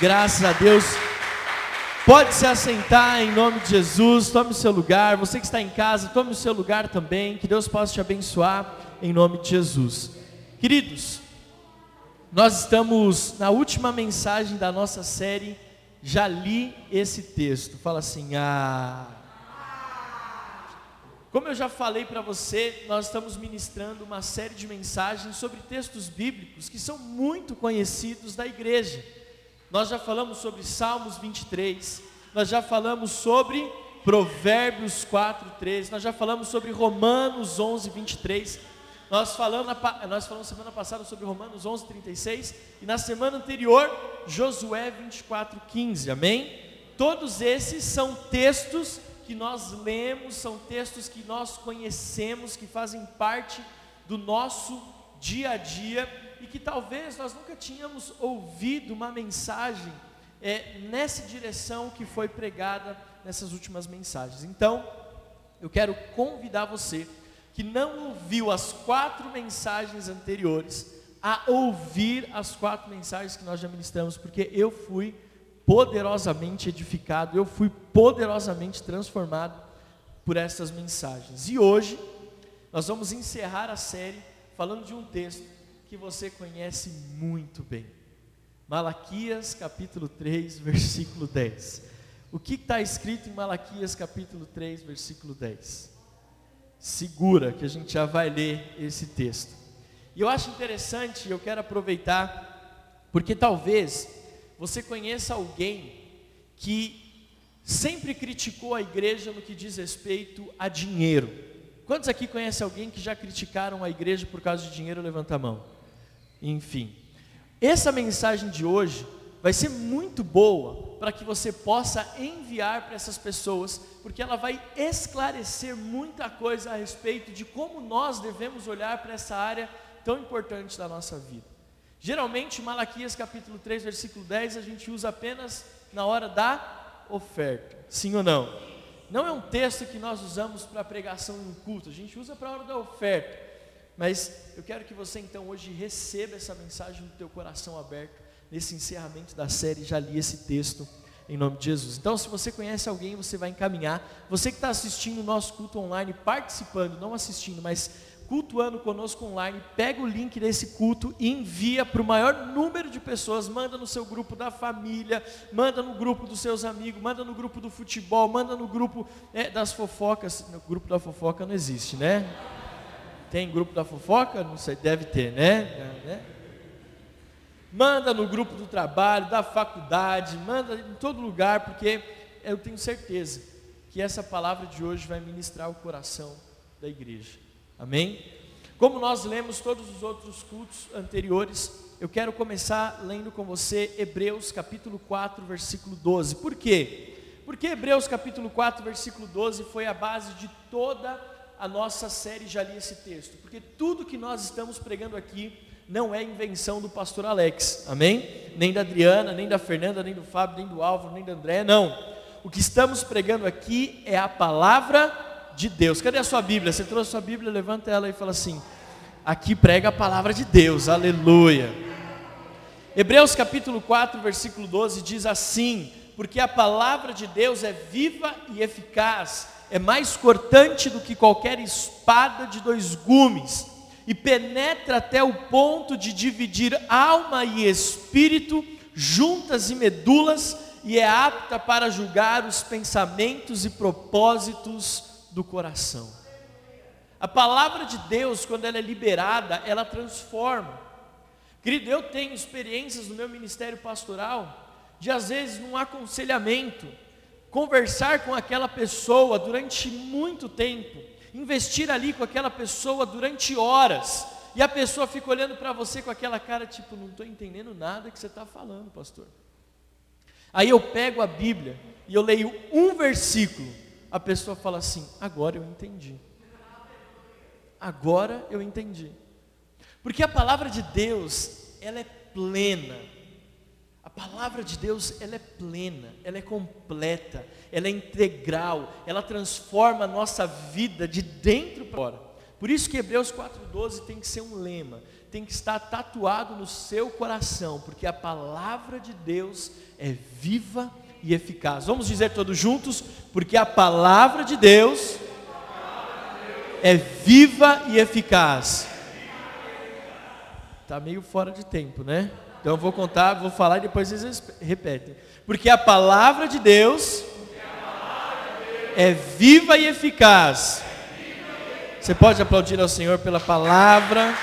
Graças a Deus. Pode se assentar em nome de Jesus, tome o seu lugar. Você que está em casa, tome o seu lugar também. Que Deus possa te abençoar em nome de Jesus. Queridos, nós estamos na última mensagem da nossa série. Já li esse texto. Fala assim: ah. Como eu já falei para você, nós estamos ministrando uma série de mensagens sobre textos bíblicos que são muito conhecidos da igreja. Nós já falamos sobre Salmos 23, nós já falamos sobre Provérbios 4, 13, nós já falamos sobre Romanos 11, 23. Nós falamos, nós falamos semana passada sobre Romanos 11, 36 e na semana anterior Josué 24, 15. Amém? Todos esses são textos que nós lemos, são textos que nós conhecemos, que fazem parte do nosso dia a dia e que talvez nós nunca tínhamos ouvido uma mensagem é, nessa direção que foi pregada nessas últimas mensagens. Então, eu quero convidar você que não ouviu as quatro mensagens anteriores a ouvir as quatro mensagens que nós já ministramos, porque eu fui poderosamente edificado, eu fui poderosamente transformado por essas mensagens. E hoje nós vamos encerrar a série falando de um texto que você conhece muito bem. Malaquias capítulo 3, versículo 10. O que está escrito em Malaquias capítulo 3, versículo 10? Segura que a gente já vai ler esse texto. E eu acho interessante, eu quero aproveitar, porque talvez você conheça alguém que sempre criticou a igreja no que diz respeito a dinheiro. Quantos aqui conhecem alguém que já criticaram a igreja por causa de dinheiro? Levanta a mão. Enfim, essa mensagem de hoje vai ser muito boa para que você possa enviar para essas pessoas, porque ela vai esclarecer muita coisa a respeito de como nós devemos olhar para essa área tão importante da nossa vida. Geralmente, Malaquias capítulo 3, versículo 10, a gente usa apenas na hora da oferta. Sim ou não? Não é um texto que nós usamos para pregação no culto, a gente usa para a hora da oferta. Mas eu quero que você então hoje receba essa mensagem no teu coração aberto, nesse encerramento da série, já li esse texto em nome de Jesus. Então, se você conhece alguém, você vai encaminhar. Você que está assistindo o nosso culto online, participando, não assistindo, mas cultuando conosco online, pega o link desse culto e envia para o maior número de pessoas, manda no seu grupo da família, manda no grupo dos seus amigos, manda no grupo do futebol, manda no grupo é, das fofocas. O grupo da fofoca não existe, né? Tem grupo da fofoca? Não sei, deve ter, né? né? Manda no grupo do trabalho, da faculdade, manda em todo lugar, porque eu tenho certeza que essa palavra de hoje vai ministrar o coração da igreja. Amém? Como nós lemos todos os outros cultos anteriores, eu quero começar lendo com você Hebreus capítulo 4, versículo 12. Por quê? Porque Hebreus capítulo 4, versículo 12 foi a base de toda a a nossa série já li esse texto, porque tudo que nós estamos pregando aqui não é invenção do pastor Alex, amém? Nem da Adriana, nem da Fernanda, nem do Fábio, nem do Álvaro, nem da André, não. O que estamos pregando aqui é a palavra de Deus. Cadê a sua Bíblia? Você trouxe a sua Bíblia, levanta ela e fala assim: aqui prega a palavra de Deus, aleluia. Hebreus capítulo 4, versículo 12 diz assim: Porque a palavra de Deus é viva e eficaz é mais cortante do que qualquer espada de dois gumes, e penetra até o ponto de dividir alma e espírito, juntas e medulas, e é apta para julgar os pensamentos e propósitos do coração. A palavra de Deus, quando ela é liberada, ela transforma. Querido, eu tenho experiências no meu ministério pastoral, de às vezes num aconselhamento, conversar com aquela pessoa durante muito tempo, investir ali com aquela pessoa durante horas, e a pessoa fica olhando para você com aquela cara tipo, não estou entendendo nada que você está falando, pastor. Aí eu pego a Bíblia e eu leio um versículo, a pessoa fala assim: agora eu entendi. Agora eu entendi. Porque a palavra de Deus, ela é plena palavra de Deus, ela é plena, ela é completa, ela é integral, ela transforma a nossa vida de dentro para fora. Por isso que Hebreus 4:12 tem que ser um lema, tem que estar tatuado no seu coração, porque a palavra de Deus é viva e eficaz. Vamos dizer todos juntos, porque a palavra de Deus é viva e eficaz. Está meio fora de tempo, né? Então eu vou contar, vou falar e depois vocês repetem. Porque a palavra de Deus é viva e eficaz. Você pode aplaudir ao Senhor pela palavra.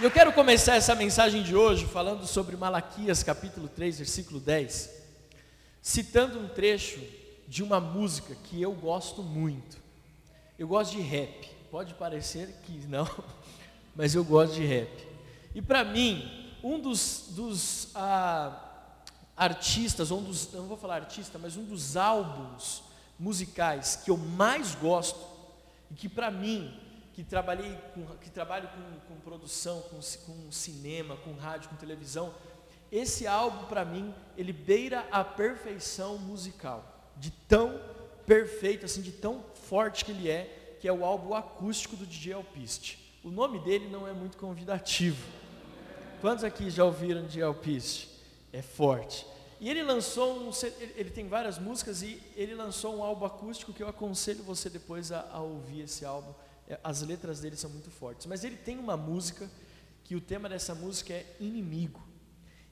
E eu quero começar essa mensagem de hoje falando sobre Malaquias capítulo 3, versículo 10, citando um trecho de uma música que eu gosto muito. Eu gosto de rap. Pode parecer que não, mas eu gosto de rap. E para mim, um dos, dos ah, artistas, um dos, não vou falar artista, mas um dos álbuns musicais que eu mais gosto e que para mim que trabalhei com, que trabalho com, com produção, com, com, cinema, com rádio, com televisão, esse álbum para mim ele beira a perfeição musical, de tão perfeito assim, de tão forte que ele é, que é o álbum acústico do DJ Alpiste. O nome dele não é muito convidativo. Quantos aqui já ouviram DJ Alpiste? É forte. E ele lançou um, ele tem várias músicas e ele lançou um álbum acústico que eu aconselho você depois a, a ouvir esse álbum é, as letras dele são muito fortes. Mas ele tem uma música que o tema dessa música é inimigo.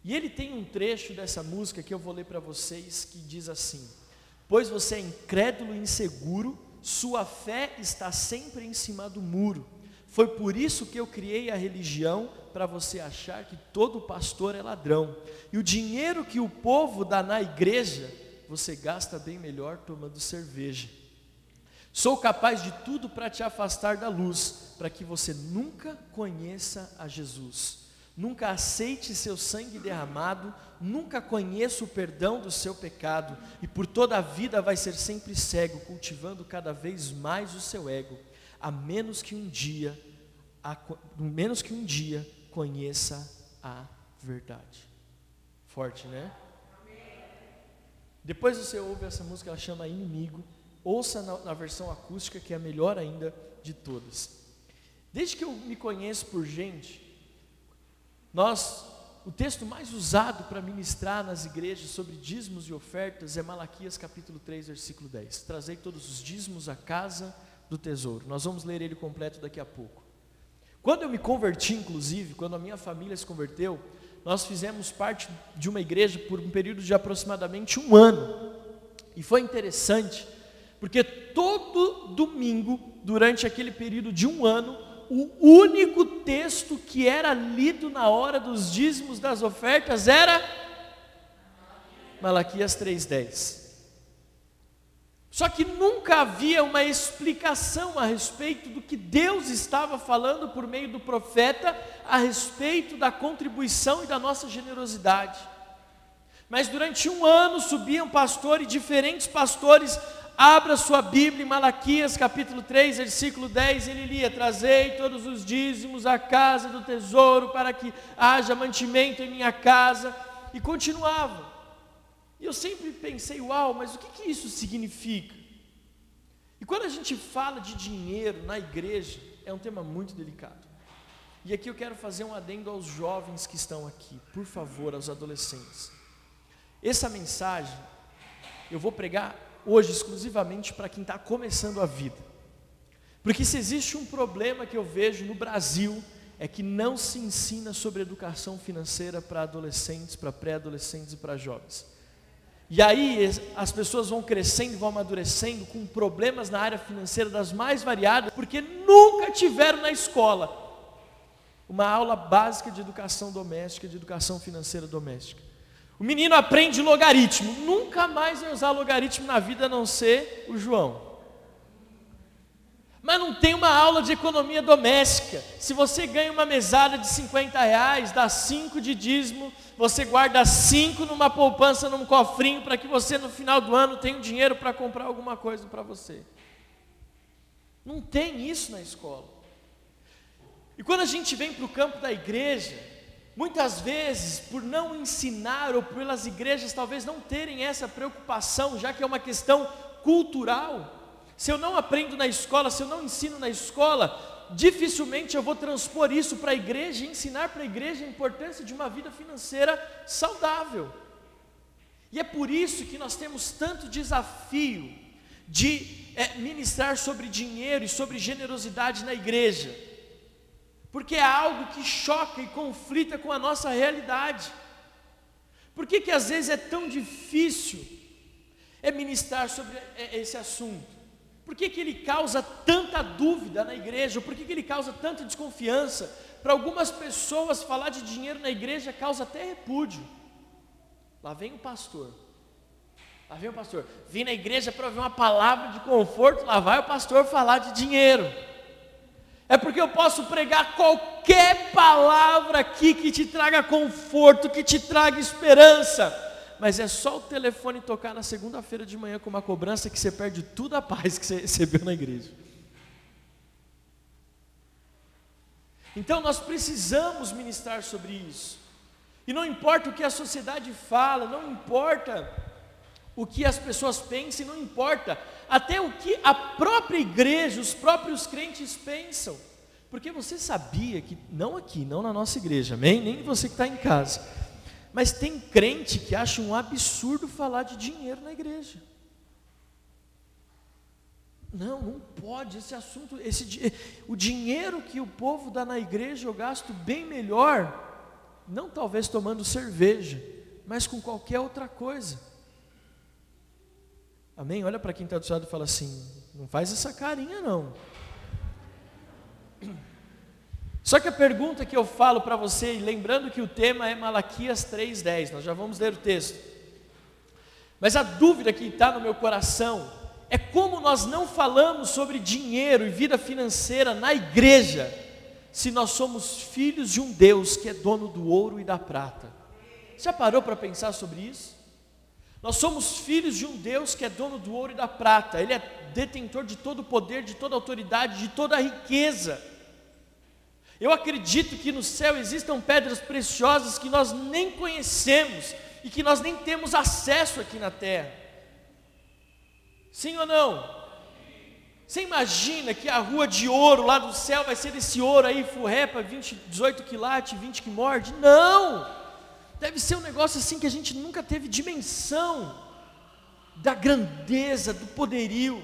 E ele tem um trecho dessa música que eu vou ler para vocês que diz assim: Pois você é incrédulo e inseguro, sua fé está sempre em cima do muro. Foi por isso que eu criei a religião para você achar que todo pastor é ladrão. E o dinheiro que o povo dá na igreja, você gasta bem melhor tomando cerveja. Sou capaz de tudo para te afastar da luz, para que você nunca conheça a Jesus, nunca aceite seu sangue derramado, nunca conheça o perdão do seu pecado e por toda a vida vai ser sempre cego, cultivando cada vez mais o seu ego, a menos que um dia, a menos que um dia conheça a verdade. Forte, né? Depois você ouve essa música, ela chama Inimigo ouça na, na versão acústica, que é a melhor ainda de todas. Desde que eu me conheço por gente, nós, o texto mais usado para ministrar nas igrejas sobre dízimos e ofertas é Malaquias capítulo 3, versículo 10. Trazei todos os dízimos à casa do tesouro. Nós vamos ler ele completo daqui a pouco. Quando eu me converti, inclusive, quando a minha família se converteu, nós fizemos parte de uma igreja por um período de aproximadamente um ano. E foi interessante, porque todo domingo, durante aquele período de um ano, o único texto que era lido na hora dos dízimos das ofertas era Malaquias 3,10. Só que nunca havia uma explicação a respeito do que Deus estava falando por meio do profeta a respeito da contribuição e da nossa generosidade. Mas durante um ano subiam pastores, diferentes pastores, Abra sua Bíblia em Malaquias capítulo 3, versículo 10, ele lia: Trazei todos os dízimos à casa do tesouro, para que haja mantimento em minha casa. E continuava. E eu sempre pensei: Uau, mas o que, que isso significa? E quando a gente fala de dinheiro na igreja, é um tema muito delicado. E aqui eu quero fazer um adendo aos jovens que estão aqui, por favor, aos adolescentes. Essa mensagem eu vou pregar hoje exclusivamente para quem está começando a vida. Porque se existe um problema que eu vejo no Brasil, é que não se ensina sobre educação financeira para adolescentes, para pré-adolescentes e para jovens. E aí as pessoas vão crescendo vão amadurecendo com problemas na área financeira das mais variadas, porque nunca tiveram na escola uma aula básica de educação doméstica, de educação financeira doméstica. O menino aprende logaritmo, nunca mais vai usar logaritmo na vida a não ser o João. Mas não tem uma aula de economia doméstica. Se você ganha uma mesada de 50 reais, dá 5 de dízimo, você guarda 5 numa poupança, num cofrinho, para que você no final do ano tenha um dinheiro para comprar alguma coisa para você. Não tem isso na escola. E quando a gente vem para o campo da igreja, Muitas vezes, por não ensinar ou pelas igrejas talvez não terem essa preocupação, já que é uma questão cultural, Se eu não aprendo na escola, se eu não ensino na escola, dificilmente eu vou transpor isso para a igreja e ensinar para a igreja a importância de uma vida financeira saudável. E é por isso que nós temos tanto desafio de é, ministrar sobre dinheiro e sobre generosidade na igreja, porque é algo que choca e conflita com a nossa realidade. Por que, que às vezes é tão difícil é ministrar sobre esse assunto? Por que, que ele causa tanta dúvida na igreja? Por que, que ele causa tanta desconfiança? Para algumas pessoas, falar de dinheiro na igreja causa até repúdio. Lá vem o pastor. Lá vem o pastor. Vim na igreja para ouvir uma palavra de conforto. Lá vai o pastor falar de dinheiro. É porque eu posso pregar qualquer palavra aqui que te traga conforto, que te traga esperança mas é só o telefone tocar na segunda-feira de manhã com uma cobrança que você perde tudo a paz que você recebeu na igreja. Então nós precisamos ministrar sobre isso. E não importa o que a sociedade fala, não importa o que as pessoas pensem, não importa até o que a própria igreja, os próprios crentes pensam. Porque você sabia que, não aqui, não na nossa igreja, amém? Nem você que está em casa mas tem crente que acha um absurdo falar de dinheiro na igreja. Não, não pode esse assunto, esse o dinheiro que o povo dá na igreja eu gasto bem melhor, não talvez tomando cerveja, mas com qualquer outra coisa. Amém? Olha para quem está do seu lado e fala assim: não faz essa carinha não. Só que a pergunta que eu falo para você, lembrando que o tema é Malaquias 3,10, nós já vamos ler o texto. Mas a dúvida que está no meu coração é como nós não falamos sobre dinheiro e vida financeira na igreja, se nós somos filhos de um Deus que é dono do ouro e da prata. Já parou para pensar sobre isso? Nós somos filhos de um Deus que é dono do ouro e da prata, Ele é detentor de todo o poder, de toda a autoridade, de toda a riqueza. Eu acredito que no céu existam pedras preciosas que nós nem conhecemos e que nós nem temos acesso aqui na terra. Sim ou não? Você imagina que a rua de ouro lá do céu vai ser esse ouro aí, furrepa, 20, 18 quilates, 20 que morde? Não! Deve ser um negócio assim que a gente nunca teve dimensão da grandeza, do poderio.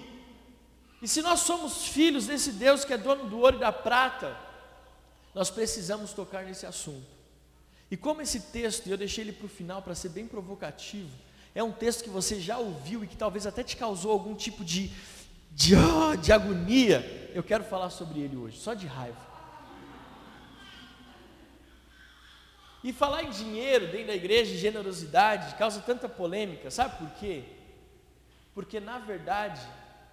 E se nós somos filhos desse Deus que é dono do ouro e da prata, nós precisamos tocar nesse assunto. E como esse texto, eu deixei ele para o final para ser bem provocativo, é um texto que você já ouviu e que talvez até te causou algum tipo de, de, oh, de agonia, eu quero falar sobre ele hoje, só de raiva. E falar em dinheiro dentro da igreja, generosidade, causa tanta polêmica, sabe por quê? Porque na verdade,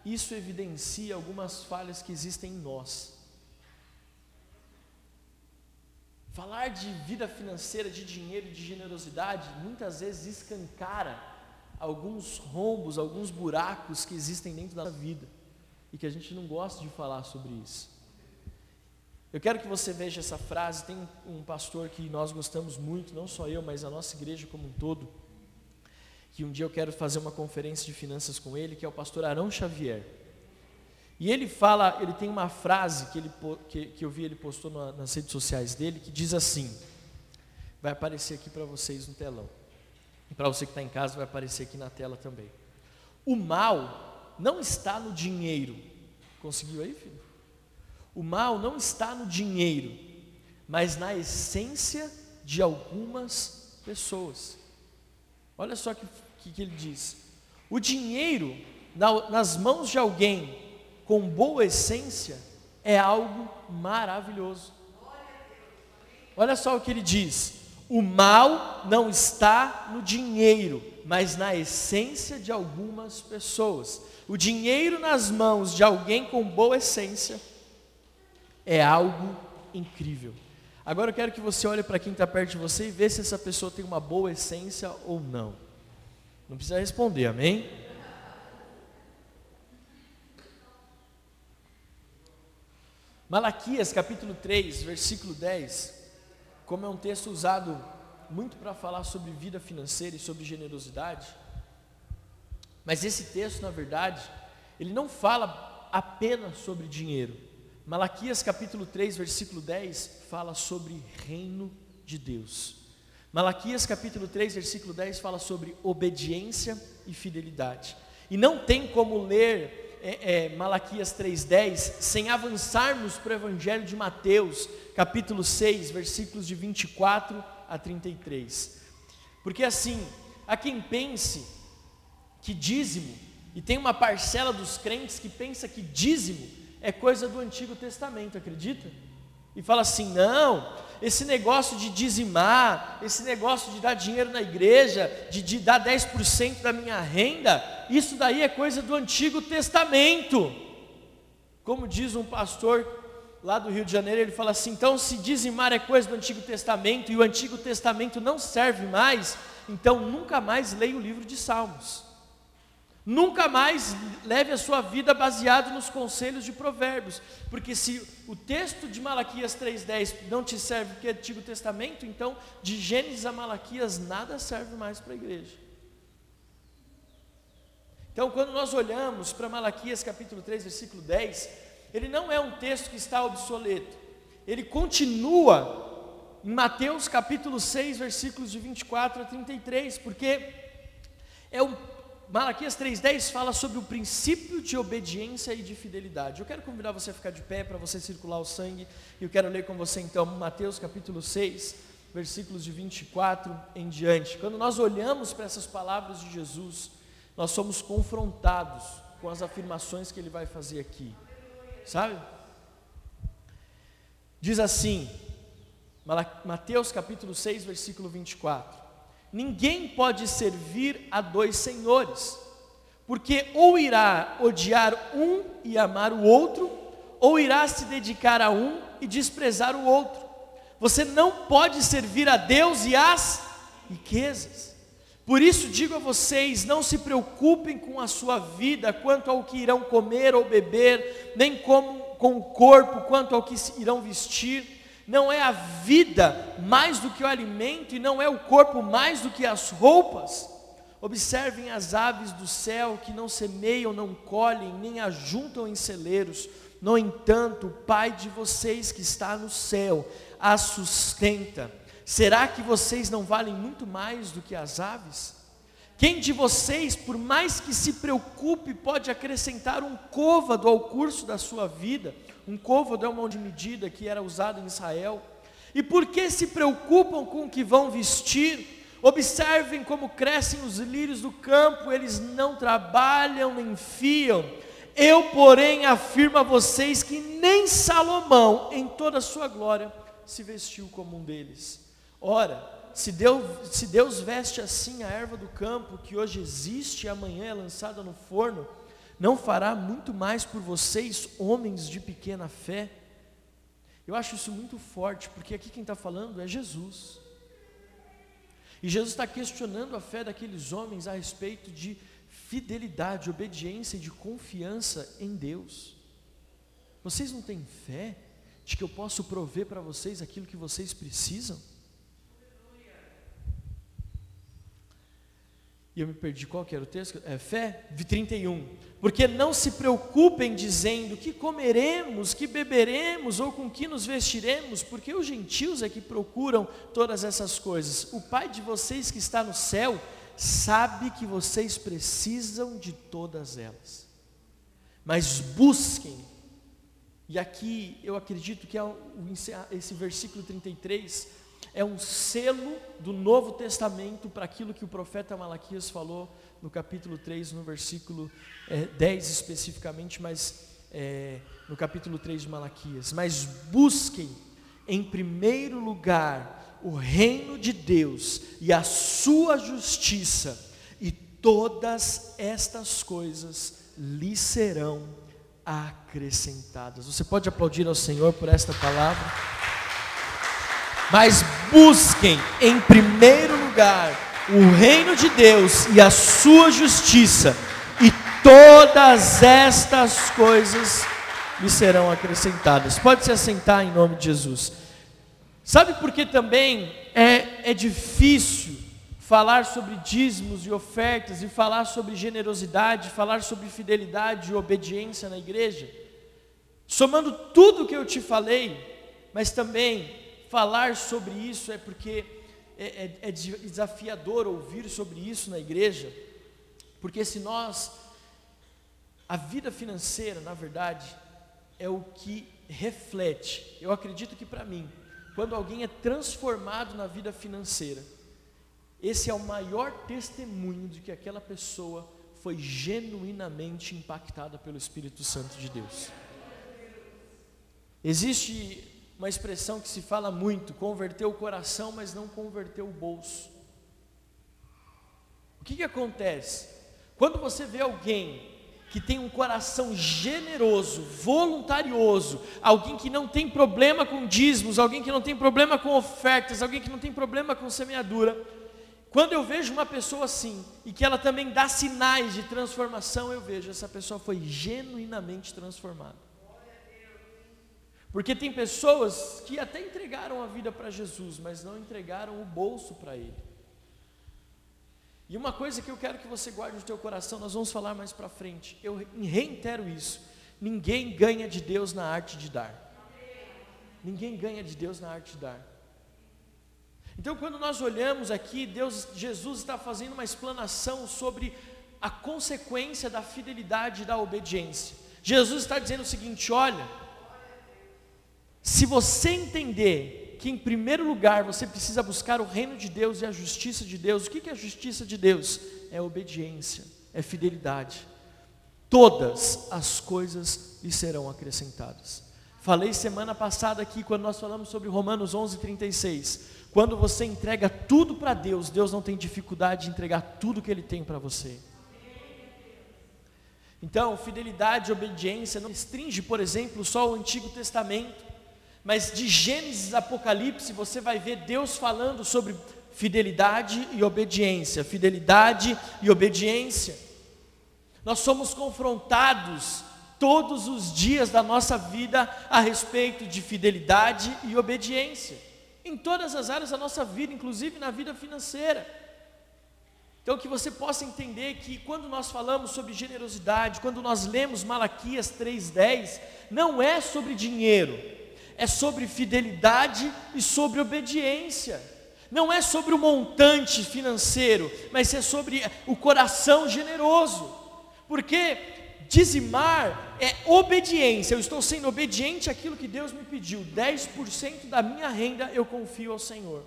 isso evidencia algumas falhas que existem em nós. Falar de vida financeira, de dinheiro de generosidade, muitas vezes escancara alguns rombos, alguns buracos que existem dentro da vida e que a gente não gosta de falar sobre isso. Eu quero que você veja essa frase. Tem um pastor que nós gostamos muito, não só eu, mas a nossa igreja como um todo, que um dia eu quero fazer uma conferência de finanças com ele, que é o pastor Arão Xavier. E ele fala, ele tem uma frase que, ele, que, que eu vi ele postou na, nas redes sociais dele, que diz assim, vai aparecer aqui para vocês no telão. E para você que está em casa, vai aparecer aqui na tela também. O mal não está no dinheiro. Conseguiu aí, filho? O mal não está no dinheiro, mas na essência de algumas pessoas. Olha só o que, que, que, ele diz: o dinheiro na, nas mãos de alguém com boa essência é algo maravilhoso. Olha só o que ele diz: o mal não está no dinheiro, mas na essência de algumas pessoas. O dinheiro nas mãos de alguém com boa essência é algo incrível. Agora eu quero que você olhe para quem está perto de você e veja se essa pessoa tem uma boa essência ou não. Não precisa responder, amém? Malaquias capítulo 3, versículo 10, como é um texto usado muito para falar sobre vida financeira e sobre generosidade, mas esse texto, na verdade, ele não fala apenas sobre dinheiro. Malaquias capítulo 3, versículo 10 fala sobre reino de Deus. Malaquias capítulo 3, versículo 10 fala sobre obediência e fidelidade. E não tem como ler é, é, Malaquias 3,10 sem avançarmos para o Evangelho de Mateus, capítulo 6, versículos de 24 a 33. Porque assim, há quem pense que dízimo, e tem uma parcela dos crentes que pensa que dízimo é coisa do Antigo Testamento, acredita? E fala assim: não, esse negócio de dizimar, esse negócio de dar dinheiro na igreja, de, de dar 10% da minha renda, isso daí é coisa do Antigo Testamento. Como diz um pastor lá do Rio de Janeiro, ele fala assim: então, se dizimar é coisa do Antigo Testamento e o Antigo Testamento não serve mais, então nunca mais leia o livro de Salmos. Nunca mais leve a sua vida baseado nos conselhos de Provérbios, porque se o texto de Malaquias 3:10 não te serve porque é Antigo Testamento, então de Gênesis a Malaquias nada serve mais para a igreja. Então, quando nós olhamos para Malaquias capítulo 3, versículo 10, ele não é um texto que está obsoleto. Ele continua em Mateus capítulo 6, versículos de 24 a 33, porque é um Malaquias 3,10 fala sobre o princípio de obediência e de fidelidade. Eu quero convidar você a ficar de pé para você circular o sangue. E eu quero ler com você então Mateus capítulo 6, versículos de 24 em diante. Quando nós olhamos para essas palavras de Jesus, nós somos confrontados com as afirmações que ele vai fazer aqui. Sabe? Diz assim, Mateus capítulo 6, versículo 24. Ninguém pode servir a dois senhores, porque ou irá odiar um e amar o outro, ou irá se dedicar a um e desprezar o outro. Você não pode servir a Deus e às riquezas. Por isso digo a vocês: não se preocupem com a sua vida quanto ao que irão comer ou beber, nem como, com o corpo quanto ao que irão vestir não é a vida mais do que o alimento e não é o corpo mais do que as roupas. Observem as aves do céu que não semeiam, não colhem, nem ajuntam em celeiros. No entanto, o Pai de vocês que está no céu as sustenta. Será que vocês não valem muito mais do que as aves? Quem de vocês, por mais que se preocupe, pode acrescentar um côvado ao curso da sua vida? Um côvado é uma mão de medida que era usado em Israel. E por que se preocupam com o que vão vestir? Observem como crescem os lírios do campo, eles não trabalham nem fiam. Eu, porém, afirmo a vocês que nem Salomão, em toda a sua glória, se vestiu como um deles. Ora, se Deus, se Deus veste assim a erva do campo, que hoje existe e amanhã é lançada no forno, não fará muito mais por vocês, homens de pequena fé? Eu acho isso muito forte, porque aqui quem está falando é Jesus. E Jesus está questionando a fé daqueles homens a respeito de fidelidade, obediência e de confiança em Deus. Vocês não têm fé de que eu posso prover para vocês aquilo que vocês precisam? E eu me perdi, qual que era o texto? É, fé 31. Porque não se preocupem dizendo que comeremos, que beberemos ou com que nos vestiremos, porque os gentios é que procuram todas essas coisas. O Pai de vocês que está no céu sabe que vocês precisam de todas elas. Mas busquem, e aqui eu acredito que é esse versículo 33 é um selo do Novo Testamento para aquilo que o profeta Malaquias falou no capítulo 3, no versículo é, 10 especificamente, mas é, no capítulo 3 de Malaquias. Mas busquem em primeiro lugar o reino de Deus e a sua justiça, e todas estas coisas lhe serão acrescentadas. Você pode aplaudir ao Senhor por esta palavra? Mas busquem em primeiro lugar o reino de Deus e a sua justiça, e todas estas coisas lhe serão acrescentadas. Pode se assentar em nome de Jesus. Sabe por que também é, é difícil falar sobre dízimos e ofertas, e falar sobre generosidade, falar sobre fidelidade e obediência na igreja, somando tudo que eu te falei, mas também falar sobre isso é porque é, é, é desafiador ouvir sobre isso na igreja, porque se nós, a vida financeira, na verdade, é o que reflete, eu acredito que para mim, quando alguém é transformado na vida financeira, esse é o maior testemunho de que aquela pessoa foi genuinamente impactada pelo Espírito Santo de Deus. Existe uma expressão que se fala muito: converteu o coração, mas não converteu o bolso. O que, que acontece? Quando você vê alguém que tem um coração generoso, voluntarioso, alguém que não tem problema com dízimos, alguém que não tem problema com ofertas, alguém que não tem problema com semeadura, quando eu vejo uma pessoa assim e que ela também dá sinais de transformação, eu vejo essa pessoa foi genuinamente transformada. Porque tem pessoas que até entregaram a vida para Jesus, mas não entregaram o bolso para Ele. E uma coisa que eu quero que você guarde no teu coração, nós vamos falar mais para frente. Eu reitero isso: ninguém ganha de Deus na arte de dar. Ninguém ganha de Deus na arte de dar. Então, quando nós olhamos aqui, Deus, Jesus está fazendo uma explanação sobre a consequência da fidelidade e da obediência. Jesus está dizendo o seguinte: olha, se você entender que em primeiro lugar você precisa buscar o reino de Deus e a justiça de Deus, o que é a justiça de Deus? É obediência, é fidelidade. Todas as coisas lhe serão acrescentadas. Falei semana passada aqui, quando nós falamos sobre Romanos 11, 36 quando você entrega tudo para Deus, Deus não tem dificuldade de entregar tudo que Ele tem para você. Então, fidelidade e obediência não restringe, por exemplo, só o Antigo Testamento, mas de Gênesis a Apocalipse você vai ver Deus falando sobre fidelidade e obediência, fidelidade e obediência. Nós somos confrontados todos os dias da nossa vida a respeito de fidelidade e obediência em todas as áreas da nossa vida, inclusive na vida financeira. Então, que você possa entender que quando nós falamos sobre generosidade, quando nós lemos Malaquias 3,10, não é sobre dinheiro, é sobre fidelidade e sobre obediência. Não é sobre o montante financeiro, mas é sobre o coração generoso. Porque Dizimar é obediência, eu estou sendo obediente àquilo que Deus me pediu. 10% da minha renda eu confio ao Senhor.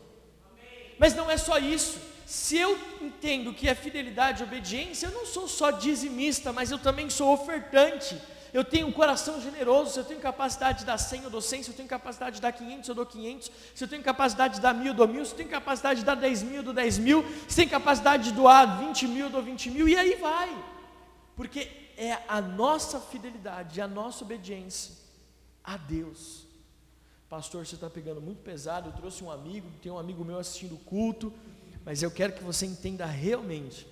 Mas não é só isso. Se eu entendo que é fidelidade e obediência, eu não sou só dizimista, mas eu também sou ofertante. Eu tenho um coração generoso, se eu tenho capacidade de dar 100, eu dou 100, se eu tenho capacidade de dar 500, eu dou 500, se eu tenho capacidade de dar mil, eu dou mil, se eu tenho capacidade de dar 10 mil, eu dou 10 mil, se tem capacidade de doar 20 mil, eu dou 20 mil, e aí vai. Porque é a nossa fidelidade, a nossa obediência a Deus. Pastor, você está pegando muito pesado. Eu trouxe um amigo, tem um amigo meu assistindo o culto, mas eu quero que você entenda realmente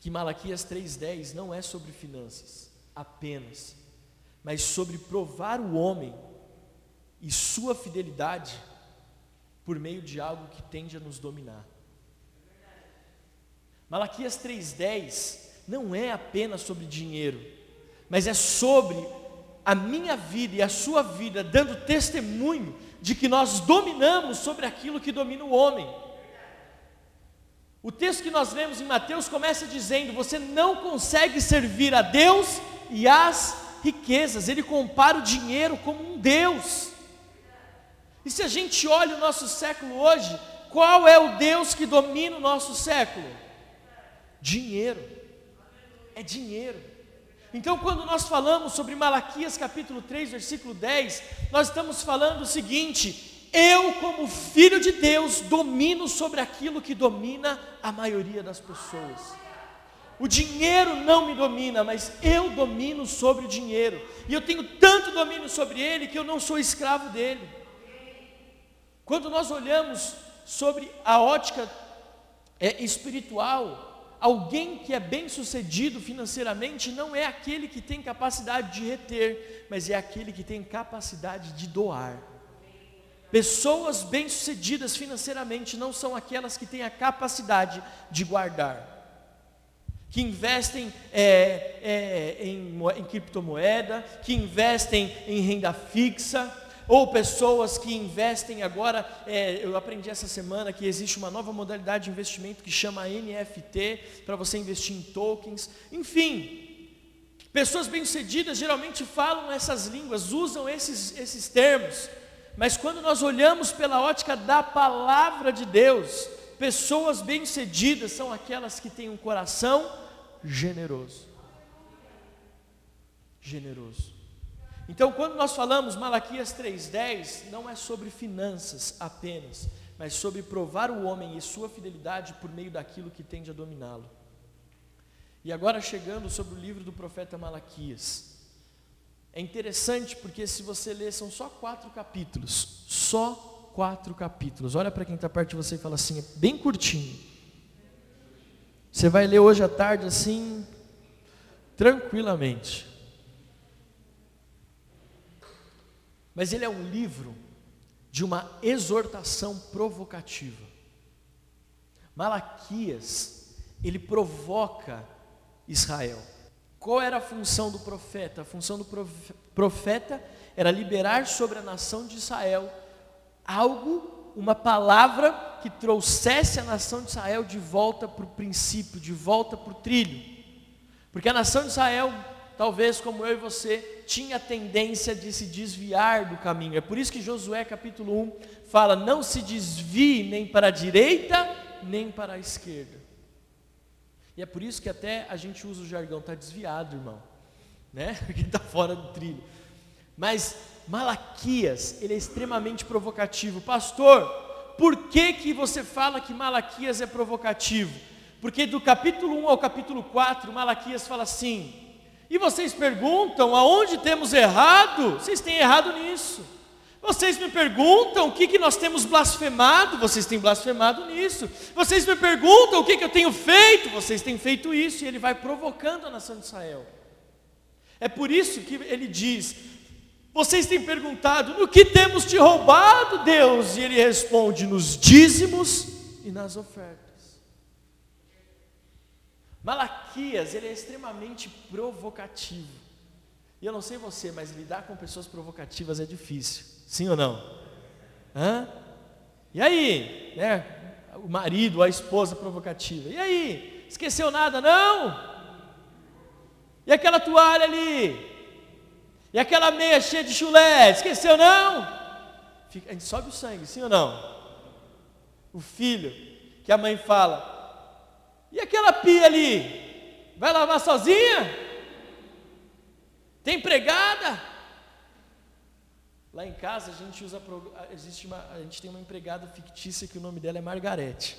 que Malaquias 3,10 não é sobre finanças apenas, mas sobre provar o homem e sua fidelidade por meio de algo que tende a nos dominar. Malaquias 3,10 não é apenas sobre dinheiro, mas é sobre a minha vida e a sua vida, dando testemunho de que nós dominamos sobre aquilo que domina o homem. O texto que nós lemos em Mateus começa dizendo: Você não consegue servir a Deus e as riquezas. Ele compara o dinheiro como um Deus. E se a gente olha o nosso século hoje, qual é o Deus que domina o nosso século? Dinheiro é dinheiro. Então, quando nós falamos sobre Malaquias capítulo 3, versículo 10, nós estamos falando o seguinte: eu, como filho de Deus, domino sobre aquilo que domina a maioria das pessoas. O dinheiro não me domina, mas eu domino sobre o dinheiro. E eu tenho tanto domínio sobre ele que eu não sou escravo dele. Quando nós olhamos sobre a ótica é, espiritual, alguém que é bem sucedido financeiramente não é aquele que tem capacidade de reter, mas é aquele que tem capacidade de doar. Pessoas bem-sucedidas financeiramente não são aquelas que têm a capacidade de guardar, que investem é, é, em, em criptomoeda, que investem em renda fixa, ou pessoas que investem agora, é, eu aprendi essa semana que existe uma nova modalidade de investimento que chama NFT, para você investir em tokens, enfim, pessoas bem-sucedidas geralmente falam essas línguas, usam esses, esses termos, mas quando nós olhamos pela ótica da palavra de Deus, pessoas bem-sucedidas são aquelas que têm um coração generoso. Generoso. Então, quando nós falamos Malaquias 3:10, não é sobre finanças apenas, mas sobre provar o homem e sua fidelidade por meio daquilo que tende a dominá-lo. E agora chegando sobre o livro do profeta Malaquias. É interessante porque se você ler, são só quatro capítulos. Só quatro capítulos. Olha para quem está perto de você e fala assim, é bem curtinho. Você vai ler hoje à tarde assim, tranquilamente. Mas ele é um livro de uma exortação provocativa. Malaquias, ele provoca Israel. Qual era a função do profeta? A função do profeta era liberar sobre a nação de Israel algo, uma palavra que trouxesse a nação de Israel de volta para o princípio, de volta para o trilho. Porque a nação de Israel talvez como eu e você, tinha a tendência de se desviar do caminho. É por isso que Josué capítulo 1 fala: não se desvie nem para a direita, nem para a esquerda. E é por isso que até a gente usa o jargão, está desviado, irmão, né? Porque está fora do trilho. Mas Malaquias, ele é extremamente provocativo. Pastor, por que, que você fala que Malaquias é provocativo? Porque do capítulo 1 ao capítulo 4, Malaquias fala assim: e vocês perguntam aonde temos errado? Vocês têm errado nisso. Vocês me perguntam o que, que nós temos blasfemado? Vocês têm blasfemado nisso. Vocês me perguntam o que, que eu tenho feito? Vocês têm feito isso. E ele vai provocando a nação de Israel. É por isso que ele diz: Vocês têm perguntado no que temos te roubado, Deus? E ele responde: Nos dízimos e nas ofertas. Malaquias, ele é extremamente provocativo. E eu não sei você, mas lidar com pessoas provocativas é difícil. Sim ou não? Hã? E aí? Né? O marido, a esposa provocativa. E aí? Esqueceu nada, não? E aquela toalha ali? E aquela meia cheia de chulé? Esqueceu, não? Fica, a gente sobe o sangue, sim ou não? O filho, que a mãe fala, e aquela pia ali? Vai lavar sozinha? Tem empregada? Lá em casa a gente usa existe uma, a gente tem uma empregada fictícia que o nome dela é Margarete.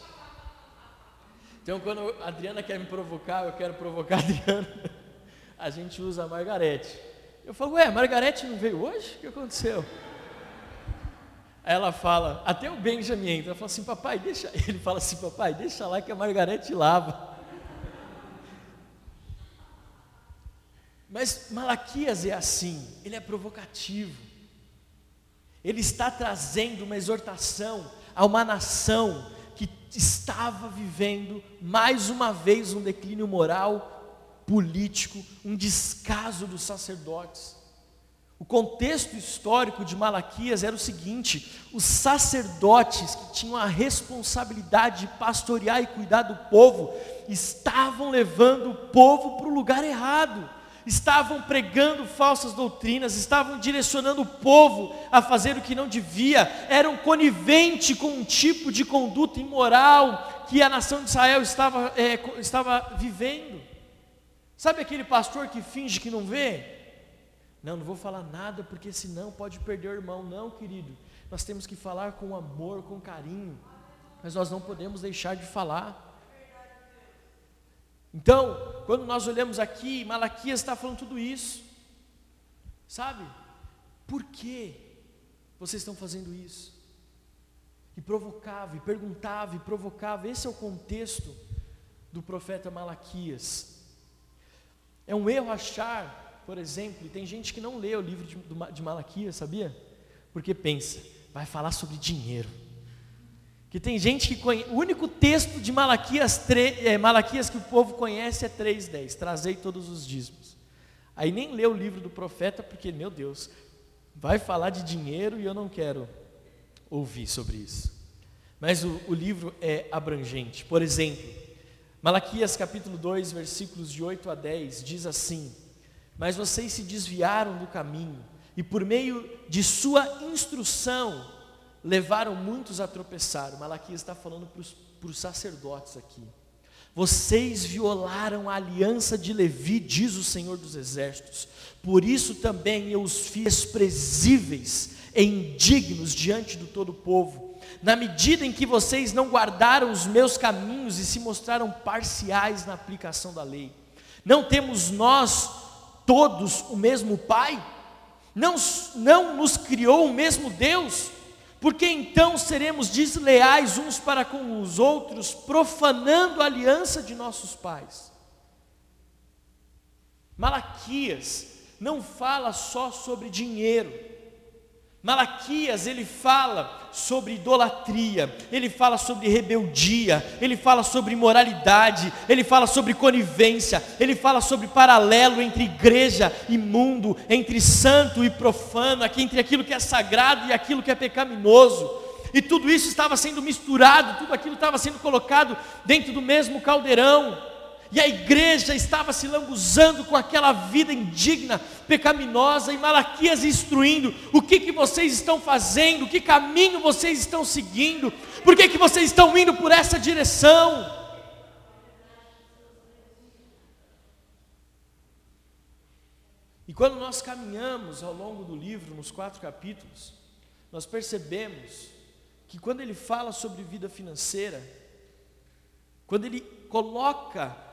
Então quando a Adriana quer me provocar, eu quero provocar a Adriana, a gente usa a Margarete. Eu falo, ué, Margarete não veio hoje? O que aconteceu? Aí ela fala, até o Benjamin entra, ela fala assim, papai, deixa. Ele fala assim, papai, deixa lá que a Margarete lava. Mas Malaquias é assim, ele é provocativo. Ele está trazendo uma exortação a uma nação que estava vivendo mais uma vez um declínio moral, político, um descaso dos sacerdotes. O contexto histórico de Malaquias era o seguinte: os sacerdotes que tinham a responsabilidade de pastorear e cuidar do povo, estavam levando o povo para o lugar errado, estavam pregando falsas doutrinas, estavam direcionando o povo a fazer o que não devia, eram conivente com um tipo de conduta imoral que a nação de Israel estava, é, estava vivendo. Sabe aquele pastor que finge que não vê? Não, não vou falar nada porque senão pode perder o irmão. Não, querido. Nós temos que falar com amor, com carinho. Mas nós não podemos deixar de falar. Então, quando nós olhamos aqui, Malaquias está falando tudo isso. Sabe? Por que vocês estão fazendo isso? E provocava, e perguntava, e provocava. Esse é o contexto do profeta Malaquias. É um erro achar por exemplo, tem gente que não lê o livro de, de Malaquias, sabia? Porque pensa, vai falar sobre dinheiro. Que tem gente que conhece, o único texto de Malaquias, 3, é, Malaquias que o povo conhece é 3,10, trazei todos os dízimos. Aí nem lê o livro do profeta, porque, meu Deus, vai falar de dinheiro e eu não quero ouvir sobre isso. Mas o, o livro é abrangente. Por exemplo, Malaquias capítulo 2, versículos de 8 a 10, diz assim: Mas vocês se desviaram do caminho, e por meio de sua instrução, levaram muitos a tropeçar. Malaquias está falando para os sacerdotes aqui. Vocês violaram a aliança de Levi, diz o Senhor dos Exércitos. Por isso também eu os fiz desprezíveis e indignos diante do todo o povo. Na medida em que vocês não guardaram os meus caminhos e se mostraram parciais na aplicação da lei. Não temos nós todos o mesmo Pai? Não, não nos criou o mesmo Deus? Porque então seremos desleais uns para com os outros, profanando a aliança de nossos pais. Malaquias não fala só sobre dinheiro. Malaquias ele fala sobre idolatria, ele fala sobre rebeldia, ele fala sobre imoralidade, ele fala sobre conivência, ele fala sobre paralelo entre igreja e mundo, entre santo e profano, aqui entre aquilo que é sagrado e aquilo que é pecaminoso. E tudo isso estava sendo misturado, tudo aquilo estava sendo colocado dentro do mesmo caldeirão e a igreja estava se lambuzando com aquela vida indigna, pecaminosa, e Malaquias instruindo: o que, que vocês estão fazendo, que caminho vocês estão seguindo, por que, que vocês estão indo por essa direção? E quando nós caminhamos ao longo do livro, nos quatro capítulos, nós percebemos que quando ele fala sobre vida financeira, quando ele coloca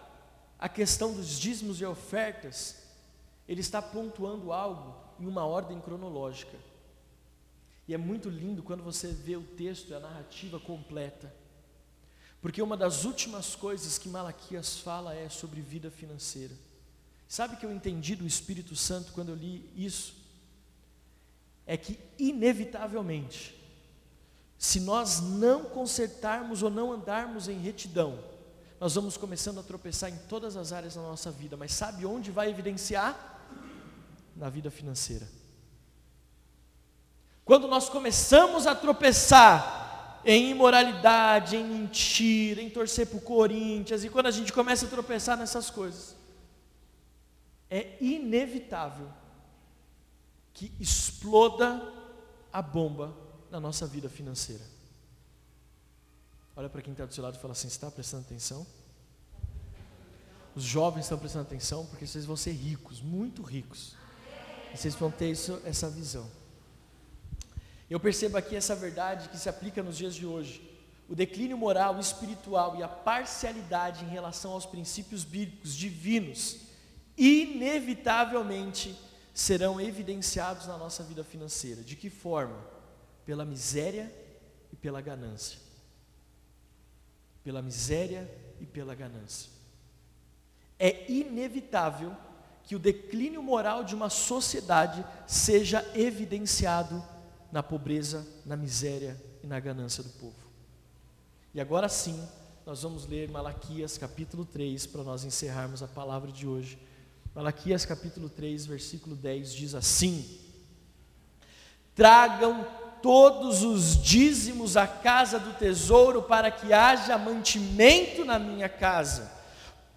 a questão dos dízimos e ofertas, ele está pontuando algo em uma ordem cronológica. E é muito lindo quando você vê o texto e a narrativa completa. Porque uma das últimas coisas que Malaquias fala é sobre vida financeira. Sabe que eu entendi do Espírito Santo quando eu li isso? É que, inevitavelmente, se nós não consertarmos ou não andarmos em retidão, nós vamos começando a tropeçar em todas as áreas da nossa vida, mas sabe onde vai evidenciar? Na vida financeira. Quando nós começamos a tropeçar em imoralidade, em mentira, em torcer para o Corinthians, e quando a gente começa a tropeçar nessas coisas, é inevitável que exploda a bomba na nossa vida financeira. Olha para quem está do seu lado e fala assim: está prestando atenção? Os jovens estão prestando atenção porque vocês vão ser ricos, muito ricos. E vocês vão ter isso, essa visão. Eu percebo aqui essa verdade que se aplica nos dias de hoje. O declínio moral, espiritual e a parcialidade em relação aos princípios bíblicos divinos, inevitavelmente serão evidenciados na nossa vida financeira. De que forma? Pela miséria e pela ganância pela miséria e pela ganância. É inevitável que o declínio moral de uma sociedade seja evidenciado na pobreza, na miséria e na ganância do povo. E agora sim, nós vamos ler Malaquias capítulo 3 para nós encerrarmos a palavra de hoje. Malaquias capítulo 3, versículo 10 diz assim: Tragam todos os dízimos à casa do tesouro, para que haja mantimento na minha casa.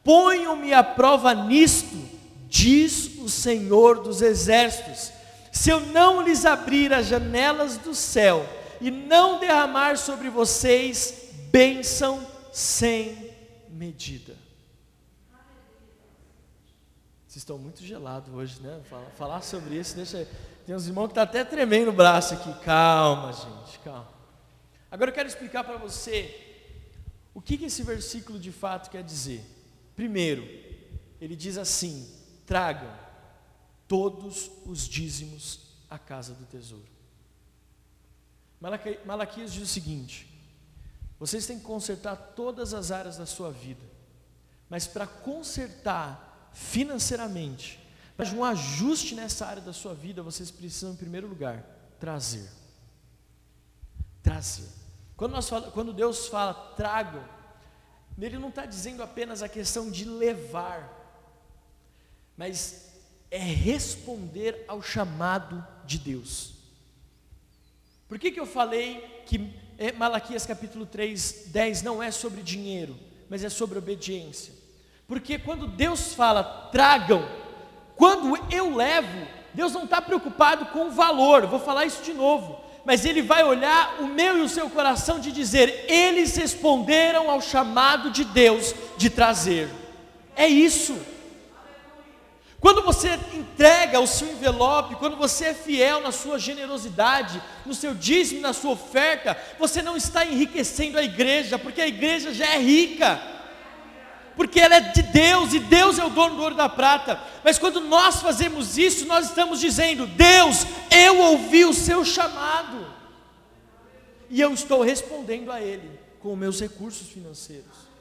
Ponham-me à prova nisto, diz o Senhor dos Exércitos. Se eu não lhes abrir as janelas do céu e não derramar sobre vocês bênção sem medida. Vocês estão muito gelados hoje, né? Falar sobre isso deixa. Tem uns irmãos que estão tá até tremendo o braço aqui. Calma, gente, calma. Agora eu quero explicar para você o que, que esse versículo de fato quer dizer. Primeiro, ele diz assim: tragam todos os dízimos à casa do tesouro. Malaquias diz o seguinte: vocês têm que consertar todas as áreas da sua vida, mas para consertar financeiramente, mas um ajuste nessa área da sua vida, vocês precisam, em primeiro lugar, trazer. trazer. Quando, nós fala, quando Deus fala tragam, ele não está dizendo apenas a questão de levar, mas é responder ao chamado de Deus. Por que, que eu falei que é, Malaquias capítulo 3, 10 não é sobre dinheiro, mas é sobre obediência? Porque quando Deus fala tragam, quando eu levo, Deus não está preocupado com o valor, vou falar isso de novo, mas Ele vai olhar o meu e o seu coração de dizer: eles responderam ao chamado de Deus de trazer. É isso. Quando você entrega o seu envelope, quando você é fiel na sua generosidade, no seu dízimo, na sua oferta, você não está enriquecendo a igreja, porque a igreja já é rica porque ela é de Deus e Deus é o dono do ouro da prata. Mas quando nós fazemos isso, nós estamos dizendo: Deus, eu ouvi o seu chamado, e eu estou respondendo a Ele com meus recursos financeiros.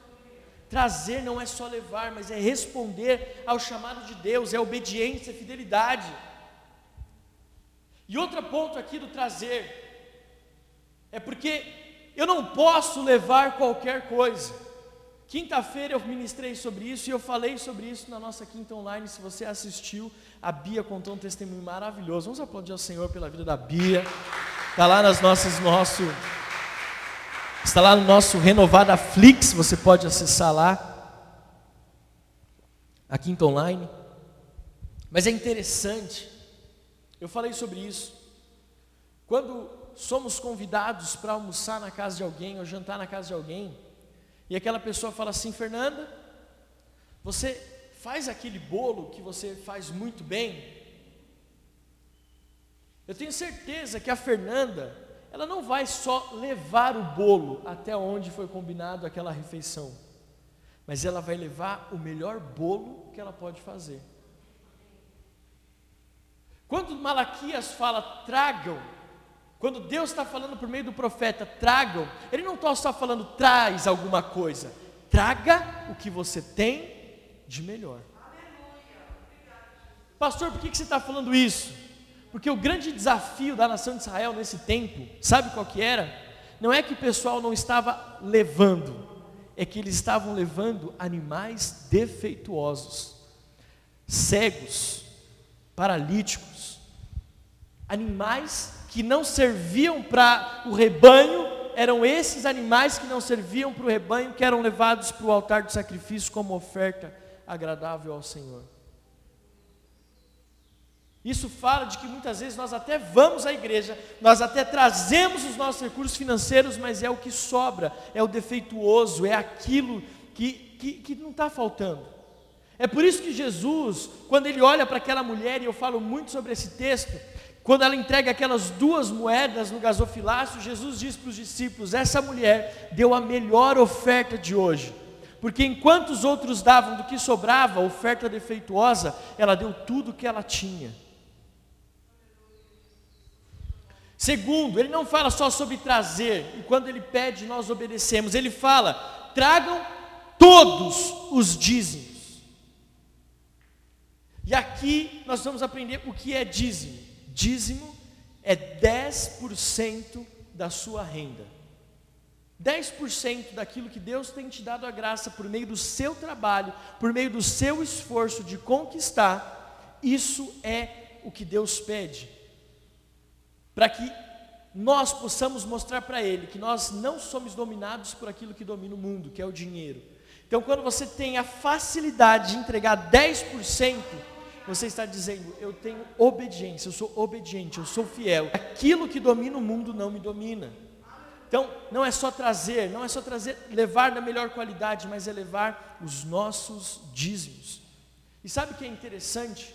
Trazer não é só levar, mas é responder ao chamado de Deus, é obediência, é fidelidade. E outro ponto aqui do trazer, é porque eu não posso levar qualquer coisa. Quinta-feira eu ministrei sobre isso e eu falei sobre isso na nossa quinta online. Se você assistiu, a Bia contou um testemunho maravilhoso. Vamos aplaudir ao Senhor pela vida da Bia. Está lá nas nossas nosso está lá no nosso renovada Flix, você pode acessar lá. A quinta online. Mas é interessante. Eu falei sobre isso. Quando somos convidados para almoçar na casa de alguém ou jantar na casa de alguém, e aquela pessoa fala assim: Fernanda, você faz aquele bolo que você faz muito bem? Eu tenho certeza que a Fernanda, ela não vai só levar o bolo até onde foi combinado aquela refeição, mas ela vai levar o melhor bolo que ela pode fazer. Quando Malaquias fala, tragam, quando Deus está falando por meio do profeta, tragam, Ele não está só falando, traz alguma coisa, traga o que você tem de melhor. Pastor, por que, que você está falando isso? Porque o grande desafio da nação de Israel nesse tempo, sabe qual que era? Não é que o pessoal não estava levando, é que eles estavam levando animais defeituosos, cegos, paralíticos, animais que não serviam para o rebanho, eram esses animais que não serviam para o rebanho, que eram levados para o altar do sacrifício como oferta agradável ao Senhor. Isso fala de que muitas vezes nós até vamos à igreja, nós até trazemos os nossos recursos financeiros, mas é o que sobra, é o defeituoso, é aquilo que, que, que não está faltando. É por isso que Jesus, quando ele olha para aquela mulher, e eu falo muito sobre esse texto, quando ela entrega aquelas duas moedas no gasofilácio, Jesus diz para os discípulos: Essa mulher deu a melhor oferta de hoje, porque enquanto os outros davam do que sobrava, oferta defeituosa, ela deu tudo o que ela tinha. Segundo, ele não fala só sobre trazer, e quando ele pede, nós obedecemos, ele fala: tragam todos os dízimos. E aqui nós vamos aprender o que é dízimo. Dízimo é 10% da sua renda. 10% daquilo que Deus tem te dado a graça por meio do seu trabalho, por meio do seu esforço de conquistar, isso é o que Deus pede. Para que nós possamos mostrar para Ele que nós não somos dominados por aquilo que domina o mundo, que é o dinheiro. Então, quando você tem a facilidade de entregar 10%, você está dizendo: Eu tenho obediência, eu sou obediente, eu sou fiel. Aquilo que domina o mundo não me domina. Então, não é só trazer, não é só trazer, levar da melhor qualidade, mas é levar os nossos dízimos. E sabe o que é interessante?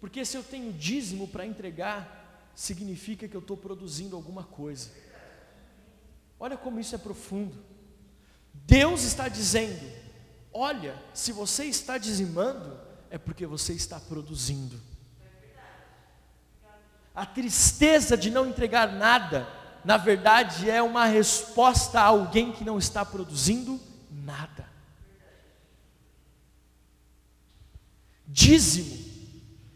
Porque se eu tenho dízimo para entregar, significa que eu estou produzindo alguma coisa. Olha como isso é profundo. Deus está dizendo: olha, se você está dizimando, é porque você está produzindo. A tristeza de não entregar nada, na verdade, é uma resposta a alguém que não está produzindo nada. Dízimo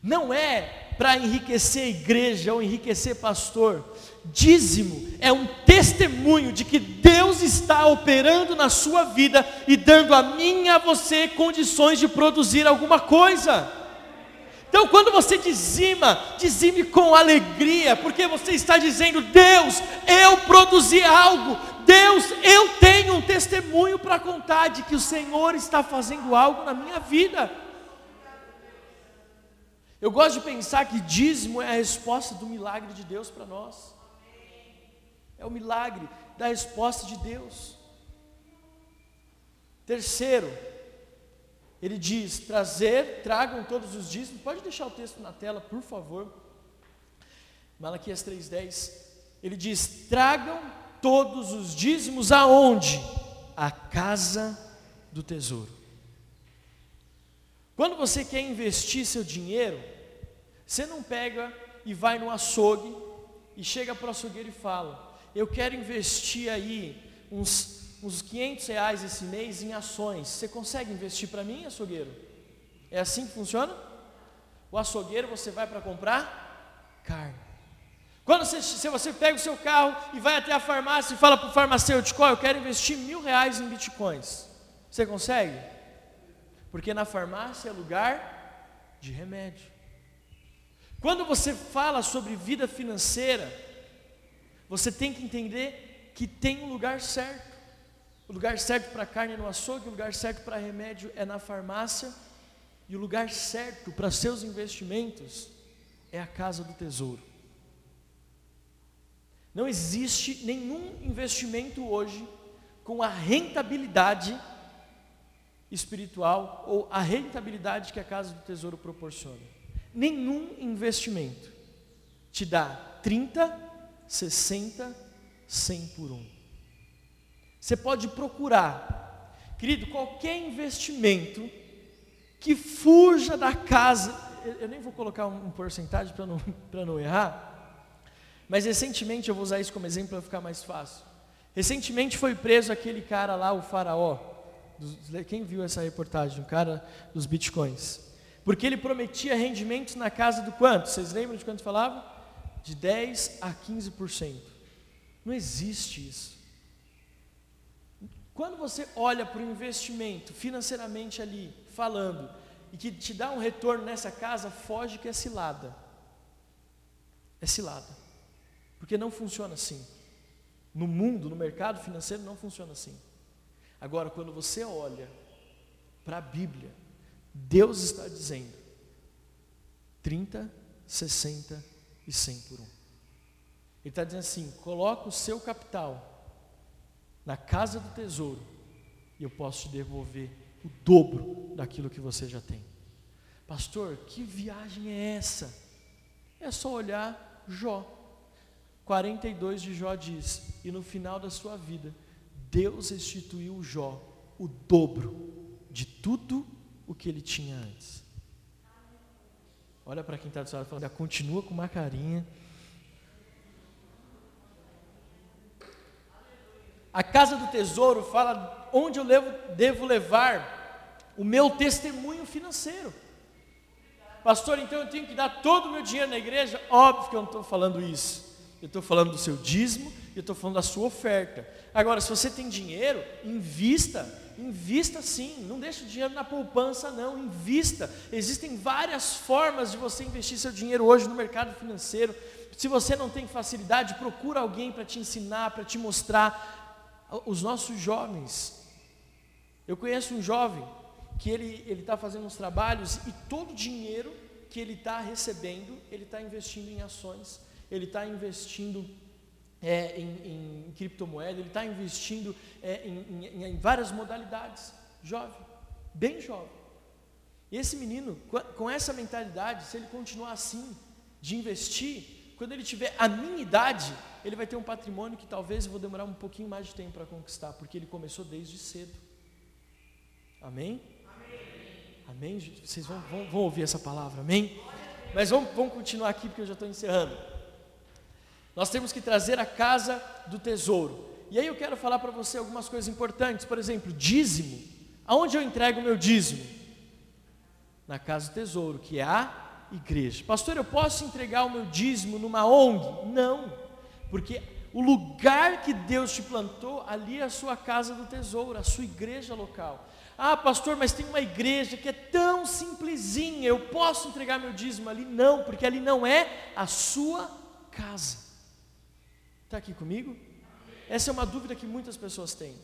não é para enriquecer igreja ou enriquecer pastor. Dízimo é um testemunho de que Deus está operando na sua vida e dando a mim e a você condições de produzir alguma coisa. Então, quando você dizima, dizime com alegria, porque você está dizendo: Deus, eu produzi algo, Deus, eu tenho um testemunho para contar de que o Senhor está fazendo algo na minha vida. Eu gosto de pensar que dízimo é a resposta do milagre de Deus para nós. É o milagre da resposta de Deus. Terceiro, ele diz: trazer, tragam todos os dízimos. Pode deixar o texto na tela, por favor. Malaquias 3,10. Ele diz: tragam todos os dízimos aonde? A casa do tesouro. Quando você quer investir seu dinheiro, você não pega e vai no açougue e chega para o açougueiro e fala: Eu quero investir aí uns uns 500 reais esse mês em ações. Você consegue investir para mim, açougueiro? É assim que funciona? O açougueiro você vai para comprar carne. Quando você, se você pega o seu carro e vai até a farmácia e fala para o farmacêutico, oh, eu quero investir mil reais em bitcoins. Você consegue? Porque na farmácia é lugar de remédio. Quando você fala sobre vida financeira, você tem que entender que tem um lugar certo. O lugar certo para carne é no açougue, o lugar certo para remédio é na farmácia, e o lugar certo para seus investimentos é a casa do tesouro. Não existe nenhum investimento hoje com a rentabilidade espiritual ou a rentabilidade que a casa do tesouro proporciona. Nenhum investimento te dá 30, 60, 100 por um. Você pode procurar, querido, qualquer investimento que fuja da casa. Eu nem vou colocar um porcentagem para não, não errar, mas recentemente eu vou usar isso como exemplo para ficar mais fácil. Recentemente foi preso aquele cara lá, o faraó. quem viu essa reportagem? O cara dos bitcoins. Porque ele prometia rendimentos na casa do quanto? Vocês lembram de quanto falava? De 10 a 15%. Não existe isso. Quando você olha para o investimento financeiramente ali, falando, e que te dá um retorno nessa casa, foge que é cilada. É cilada. Porque não funciona assim. No mundo, no mercado financeiro, não funciona assim. Agora, quando você olha para a Bíblia, Deus está dizendo 30, 60 e 100 por um. Ele está dizendo assim: coloca o seu capital na casa do tesouro e eu posso te devolver o dobro daquilo que você já tem. Pastor, que viagem é essa? É só olhar Jó. 42 de Jó diz: E no final da sua vida, Deus restituiu Jó o dobro de tudo o que ele tinha antes. Olha para quem está do seu lado falando, continua com uma carinha. A casa do tesouro fala onde eu levo, devo levar o meu testemunho financeiro. Pastor, então eu tenho que dar todo o meu dinheiro na igreja? Óbvio que eu não estou falando isso. Eu estou falando do seu dízimo e eu estou falando da sua oferta. Agora, se você tem dinheiro, invista, invista sim. Não deixe o dinheiro na poupança, não. Invista. Existem várias formas de você investir seu dinheiro hoje no mercado financeiro. Se você não tem facilidade, procura alguém para te ensinar, para te mostrar os nossos jovens. Eu conheço um jovem que ele está fazendo uns trabalhos e todo o dinheiro que ele está recebendo, ele está investindo em ações, ele está investindo é, em, em, criptomoeda, ele está investindo é, em, em, em, várias modalidades. Jovem, bem jovem. Esse menino, com, com essa mentalidade, se ele continuar assim, de investir, quando ele tiver a minha idade, ele vai ter um patrimônio que talvez eu vou demorar um pouquinho mais de tempo para conquistar, porque ele começou desde cedo. Amém? Amém? Amém? Vocês vão, vão, vão, ouvir essa palavra, amém? Mas vamos, vamos continuar aqui, porque eu já estou encerrando. Nós temos que trazer a casa do tesouro. E aí eu quero falar para você algumas coisas importantes. Por exemplo, dízimo. Aonde eu entrego o meu dízimo? Na casa do tesouro, que é a igreja. Pastor, eu posso entregar o meu dízimo numa ONG? Não. Porque o lugar que Deus te plantou, ali é a sua casa do tesouro, a sua igreja local. Ah, pastor, mas tem uma igreja que é tão simplesinha, eu posso entregar meu dízimo ali? Não, porque ali não é a sua casa. Está aqui comigo? Essa é uma dúvida que muitas pessoas têm.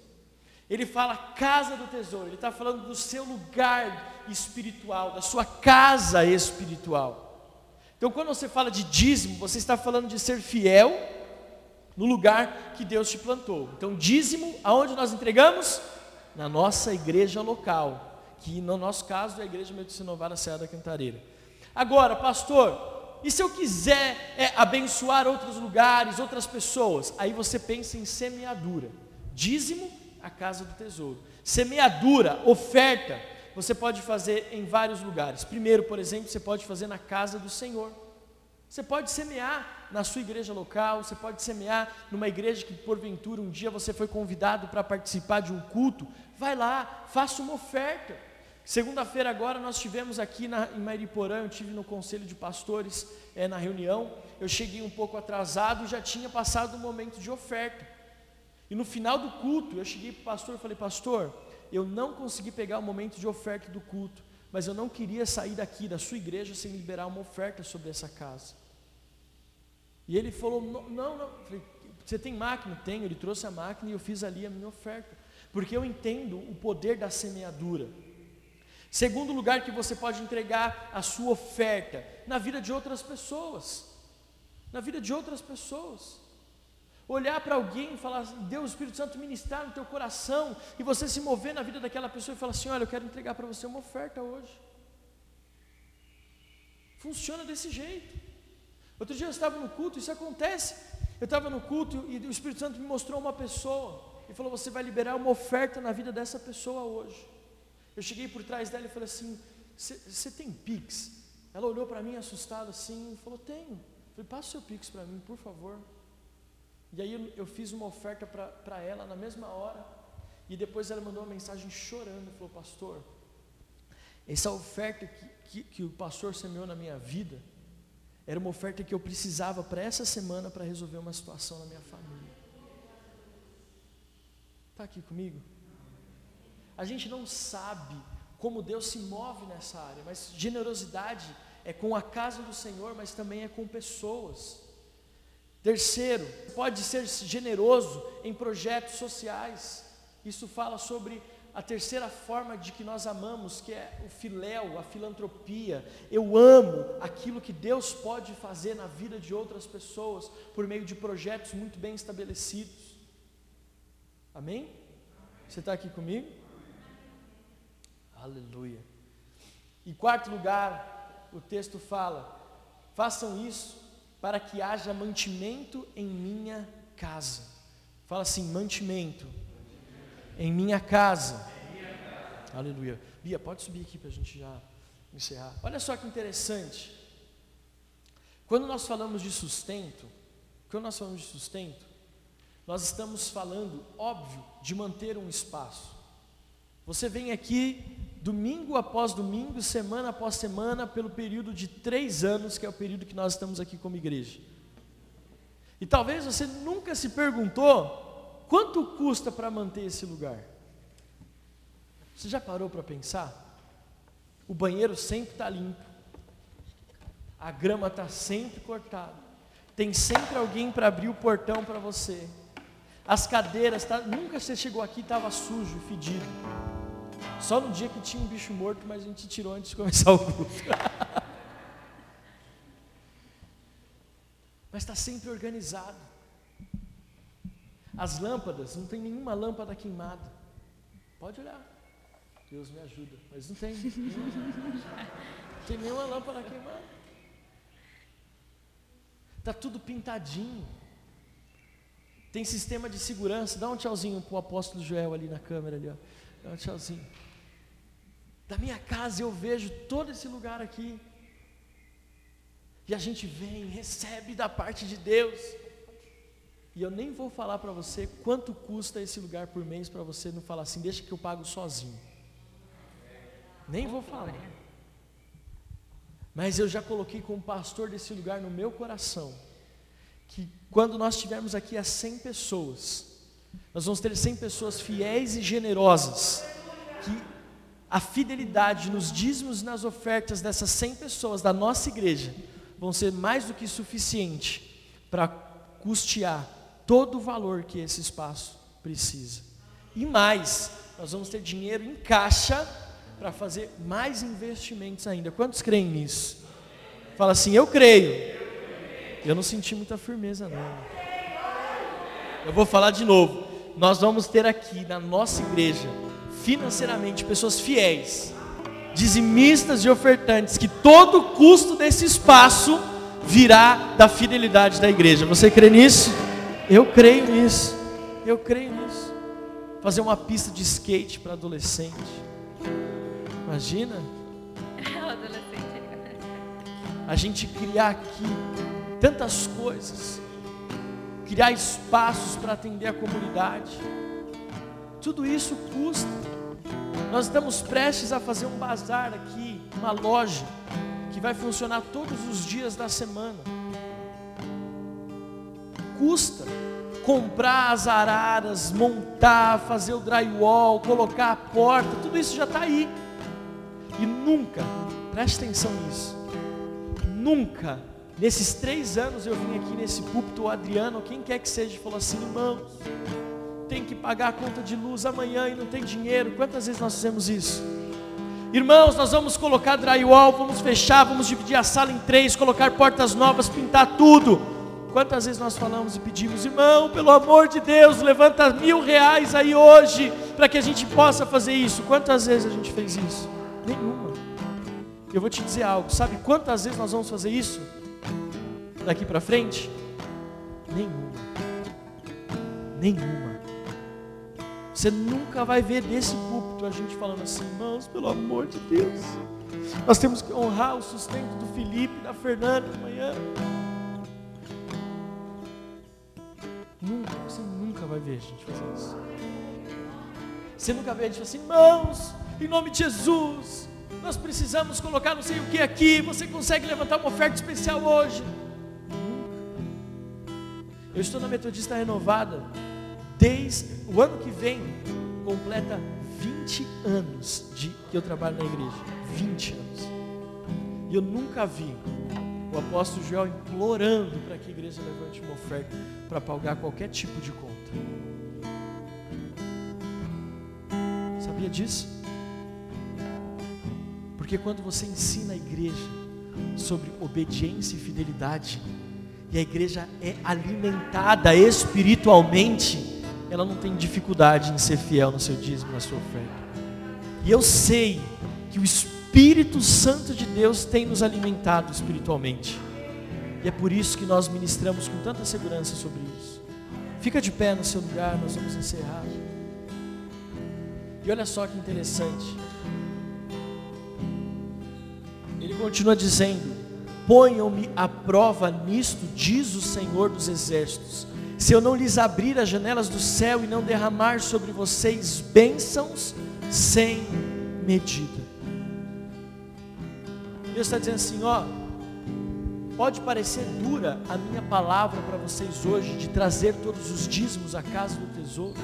Ele fala casa do tesouro, ele está falando do seu lugar espiritual, da sua casa espiritual. Então, quando você fala de dízimo, você está falando de ser fiel no lugar que Deus te plantou. Então, dízimo, aonde nós entregamos? Na nossa igreja local, que no nosso caso é a Igreja Metodista Novara Serra da Cantareira. Agora, pastor, e se eu quiser é, abençoar outros lugares, outras pessoas? Aí você pensa em semeadura. Dízimo, a casa do tesouro. Semeadura, oferta, você pode fazer em vários lugares. Primeiro, por exemplo, você pode fazer na casa do Senhor. Você pode semear na sua igreja local, você pode semear numa igreja que porventura um dia você foi convidado para participar de um culto. Vai lá, faça uma oferta. Segunda-feira agora nós tivemos aqui na, em Mariporã, eu tive no conselho de pastores é, na reunião. Eu cheguei um pouco atrasado já tinha passado o momento de oferta. E no final do culto eu cheguei para o pastor e falei, pastor, eu não consegui pegar o momento de oferta do culto, mas eu não queria sair daqui da sua igreja sem liberar uma oferta sobre essa casa. E ele falou: Não, não, não. Falei, você tem máquina? Tenho. Ele trouxe a máquina e eu fiz ali a minha oferta, porque eu entendo o poder da semeadura. Segundo lugar que você pode entregar a sua oferta na vida de outras pessoas, na vida de outras pessoas. Olhar para alguém e falar, Deus, o Espírito Santo ministrar no teu coração, e você se mover na vida daquela pessoa e falar assim: Olha, eu quero entregar para você uma oferta hoje. Funciona desse jeito. Outro dia eu estava no culto, isso acontece. Eu estava no culto e o Espírito Santo me mostrou uma pessoa e falou: Você vai liberar uma oferta na vida dessa pessoa hoje. Eu cheguei por trás dela e falei assim: Você tem Pix? Ela olhou para mim assustada assim e falou: Tenho. Eu falei: Passa o seu Pix para mim, por favor. E aí eu, fiz uma oferta para ela na mesma hora. E depois ela mandou uma mensagem chorando: Falou, Pastor, essa oferta que, que, que o pastor semeou na minha vida era uma oferta que eu precisava para essa semana para resolver uma situação na minha família. Está aqui comigo? A gente não sabe como Deus se move nessa área, mas generosidade é com a casa do Senhor, mas também é com pessoas. Terceiro, pode ser generoso em projetos sociais. Isso fala sobre a terceira forma de que nós amamos, que é o filéu, a filantropia. Eu amo aquilo que Deus pode fazer na vida de outras pessoas por meio de projetos muito bem estabelecidos. Amém? Você está aqui comigo? Aleluia. Em quarto lugar, o texto fala: façam isso para que haja mantimento em minha casa. Fala assim: mantimento em minha casa. Aleluia. Bia, pode subir aqui para a gente já encerrar. Olha só que interessante. Quando nós falamos de sustento, quando nós falamos de sustento, nós estamos falando, óbvio, de manter um espaço. Você vem aqui domingo após domingo, semana após semana, pelo período de três anos, que é o período que nós estamos aqui como igreja. E talvez você nunca se perguntou Quanto custa para manter esse lugar? Você já parou para pensar? O banheiro sempre está limpo, a grama está sempre cortada, tem sempre alguém para abrir o portão para você. As cadeiras, tá, nunca você chegou aqui e estava sujo, fedido. Só no dia que tinha um bicho morto, mas a gente tirou antes de começar o culto. mas está sempre organizado. As lâmpadas, não tem nenhuma lâmpada queimada. Pode olhar. Deus me ajuda. Mas não tem. Não tem nenhuma lâmpada queimada. Está tudo pintadinho. Tem sistema de segurança. Dá um tchauzinho para o apóstolo Joel ali na câmera ali. Ó. Dá um tchauzinho. Da minha casa eu vejo todo esse lugar aqui. E a gente vem, recebe da parte de Deus. E eu nem vou falar para você quanto custa esse lugar por mês para você não falar assim, deixa que eu pago sozinho. Nem vou falar. Mas eu já coloquei como pastor desse lugar no meu coração que quando nós estivermos aqui a 100 pessoas, nós vamos ter 100 pessoas fiéis e generosas, que a fidelidade nos dízimos e nas ofertas dessas 100 pessoas da nossa igreja vão ser mais do que suficiente para custear todo o valor que esse espaço precisa. E mais, nós vamos ter dinheiro em caixa para fazer mais investimentos ainda. Quantos creem nisso? Fala assim, eu creio. Eu não senti muita firmeza, não. Eu vou falar de novo. Nós vamos ter aqui na nossa igreja, financeiramente, pessoas fiéis, dizimistas e ofertantes, que todo o custo desse espaço virá da fidelidade da igreja. Você crê nisso? Eu creio nisso. Eu creio nisso. Fazer uma pista de skate para adolescente. Imagina? A gente criar aqui tantas coisas, criar espaços para atender a comunidade. Tudo isso custa. Nós estamos prestes a fazer um bazar aqui, uma loja que vai funcionar todos os dias da semana. Custa comprar as araras, montar, fazer o drywall, colocar a porta, tudo isso já está aí. E nunca, preste atenção nisso, nunca, nesses três anos eu vim aqui nesse púlpito, o Adriano, quem quer que seja, falou assim: irmãos, tem que pagar a conta de luz amanhã e não tem dinheiro. Quantas vezes nós fizemos isso? Irmãos, nós vamos colocar drywall, vamos fechar, vamos dividir a sala em três, colocar portas novas, pintar tudo. Quantas vezes nós falamos e pedimos, irmão, pelo amor de Deus, levanta mil reais aí hoje, para que a gente possa fazer isso. Quantas vezes a gente fez isso? Nenhuma. Eu vou te dizer algo, sabe quantas vezes nós vamos fazer isso? Daqui para frente? Nenhuma. Nenhuma. Você nunca vai ver desse púlpito a gente falando assim, irmãos, pelo amor de Deus. Nós temos que honrar o sustento do Felipe, da Fernanda amanhã. Nunca, você nunca vai ver a gente fazer isso. Você nunca vê a gente falar assim, irmãos, em nome de Jesus, nós precisamos colocar não sei o que aqui. Você consegue levantar uma oferta especial hoje? Eu estou na Metodista Renovada desde o ano que vem completa 20 anos de que eu trabalho na igreja. 20 anos. E eu nunca vi o apóstolo Joel implorando para que a igreja levante uma oferta para pagar qualquer tipo de conta. Sabia disso? Porque quando você ensina a igreja sobre obediência e fidelidade, e a igreja é alimentada espiritualmente, ela não tem dificuldade em ser fiel no seu dízimo, na sua oferta. E eu sei que o Espírito Santo de Deus tem nos alimentado espiritualmente. E é por isso que nós ministramos com tanta segurança sobre isso. Fica de pé no seu lugar, nós vamos encerrar. E olha só que interessante. Ele continua dizendo: Ponham-me à prova nisto, diz o Senhor dos Exércitos, se eu não lhes abrir as janelas do céu e não derramar sobre vocês bênçãos sem medida. Deus está dizendo assim: ó, pode parecer dura a minha palavra para vocês hoje, de trazer todos os dízimos à casa do tesouro,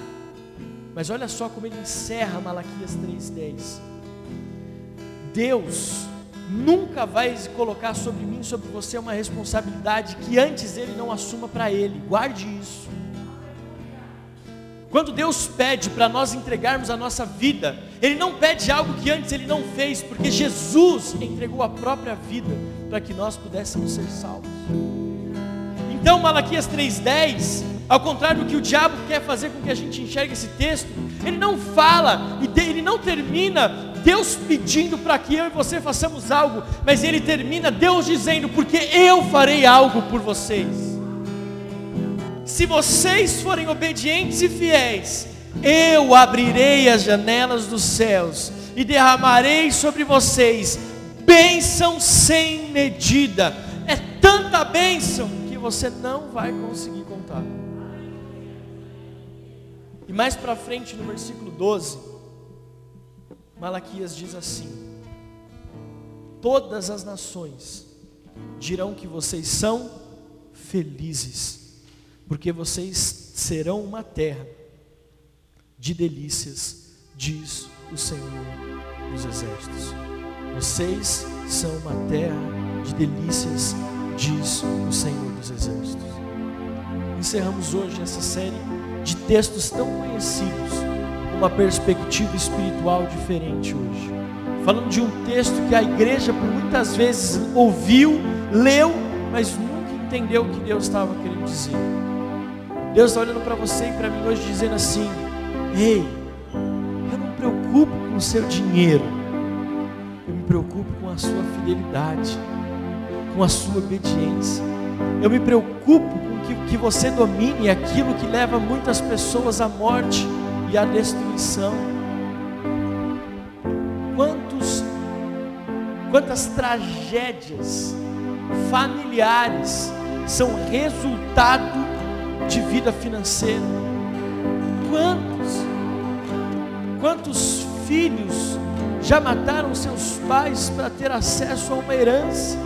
mas olha só como ele encerra Malaquias 3,10. Deus nunca vai colocar sobre mim, sobre você, uma responsabilidade que antes ele não assuma para ele. Guarde isso. Quando Deus pede para nós entregarmos a nossa vida, Ele não pede algo que antes Ele não fez, porque Jesus entregou a própria vida para que nós pudéssemos ser salvos. Então, Malaquias 3,10, ao contrário do que o diabo quer fazer com que a gente enxergue esse texto, ele não fala e ele não termina Deus pedindo para que eu e você façamos algo, mas ele termina Deus dizendo: Porque eu farei algo por vocês. Se vocês forem obedientes e fiéis, eu abrirei as janelas dos céus e derramarei sobre vocês bênção sem medida. É tanta bênção que você não vai conseguir contar. E mais para frente, no versículo 12, Malaquias diz assim: Todas as nações dirão que vocês são felizes, porque vocês serão uma terra de delícias, diz o Senhor dos Exércitos. Vocês são uma terra de delícias, diz o Senhor dos Exércitos. Encerramos hoje essa série de textos tão conhecidos, uma perspectiva espiritual diferente hoje. Falando de um texto que a igreja por muitas vezes ouviu, leu, mas nunca entendeu o que Deus estava querendo dizer. Deus está olhando para você e para mim hoje dizendo assim: Ei, eu não me preocupo com o seu dinheiro, eu me preocupo com a sua fidelidade, com a sua obediência. Eu me preocupo com que, que você domine aquilo que leva muitas pessoas à morte e à destruição. Quantos, quantas tragédias familiares são resultado de vida financeira? Quantos, quantos filhos já mataram seus pais para ter acesso a uma herança?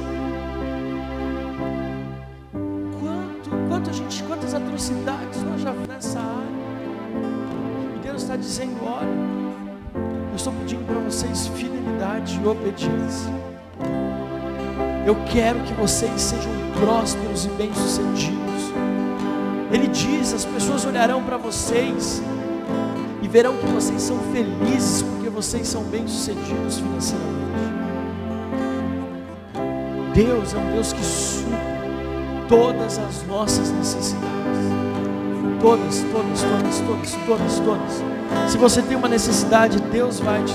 Quanto, quanto a gente, quantas atrocidades nós já vimos nessa área? Deus está dizendo: olha, eu estou pedindo para vocês fidelidade e obediência. Eu quero que vocês sejam prósperos e bem-sucedidos. Ele diz: as pessoas olharão para vocês e verão que vocês são felizes porque vocês são bem-sucedidos financeiramente. Deus é um Deus que supre todas as nossas necessidades. Todas, todas, todas, todas, todas, todas. Se você tem uma necessidade, Deus vai te.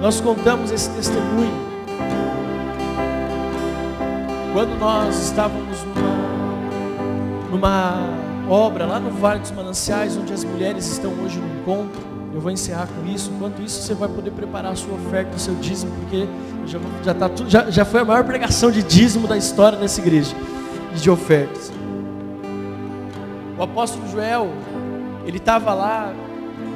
Nós contamos esse testemunho quando nós estávamos numa, numa obra lá no Vale dos Mananciais, onde as mulheres estão hoje no encontro, eu vou encerrar com isso. Enquanto isso, você vai poder preparar a sua oferta, o seu dízimo, porque já, já, tá tudo, já, já foi a maior pregação de dízimo da história dessa igreja, de ofertas. O apóstolo Joel, ele estava lá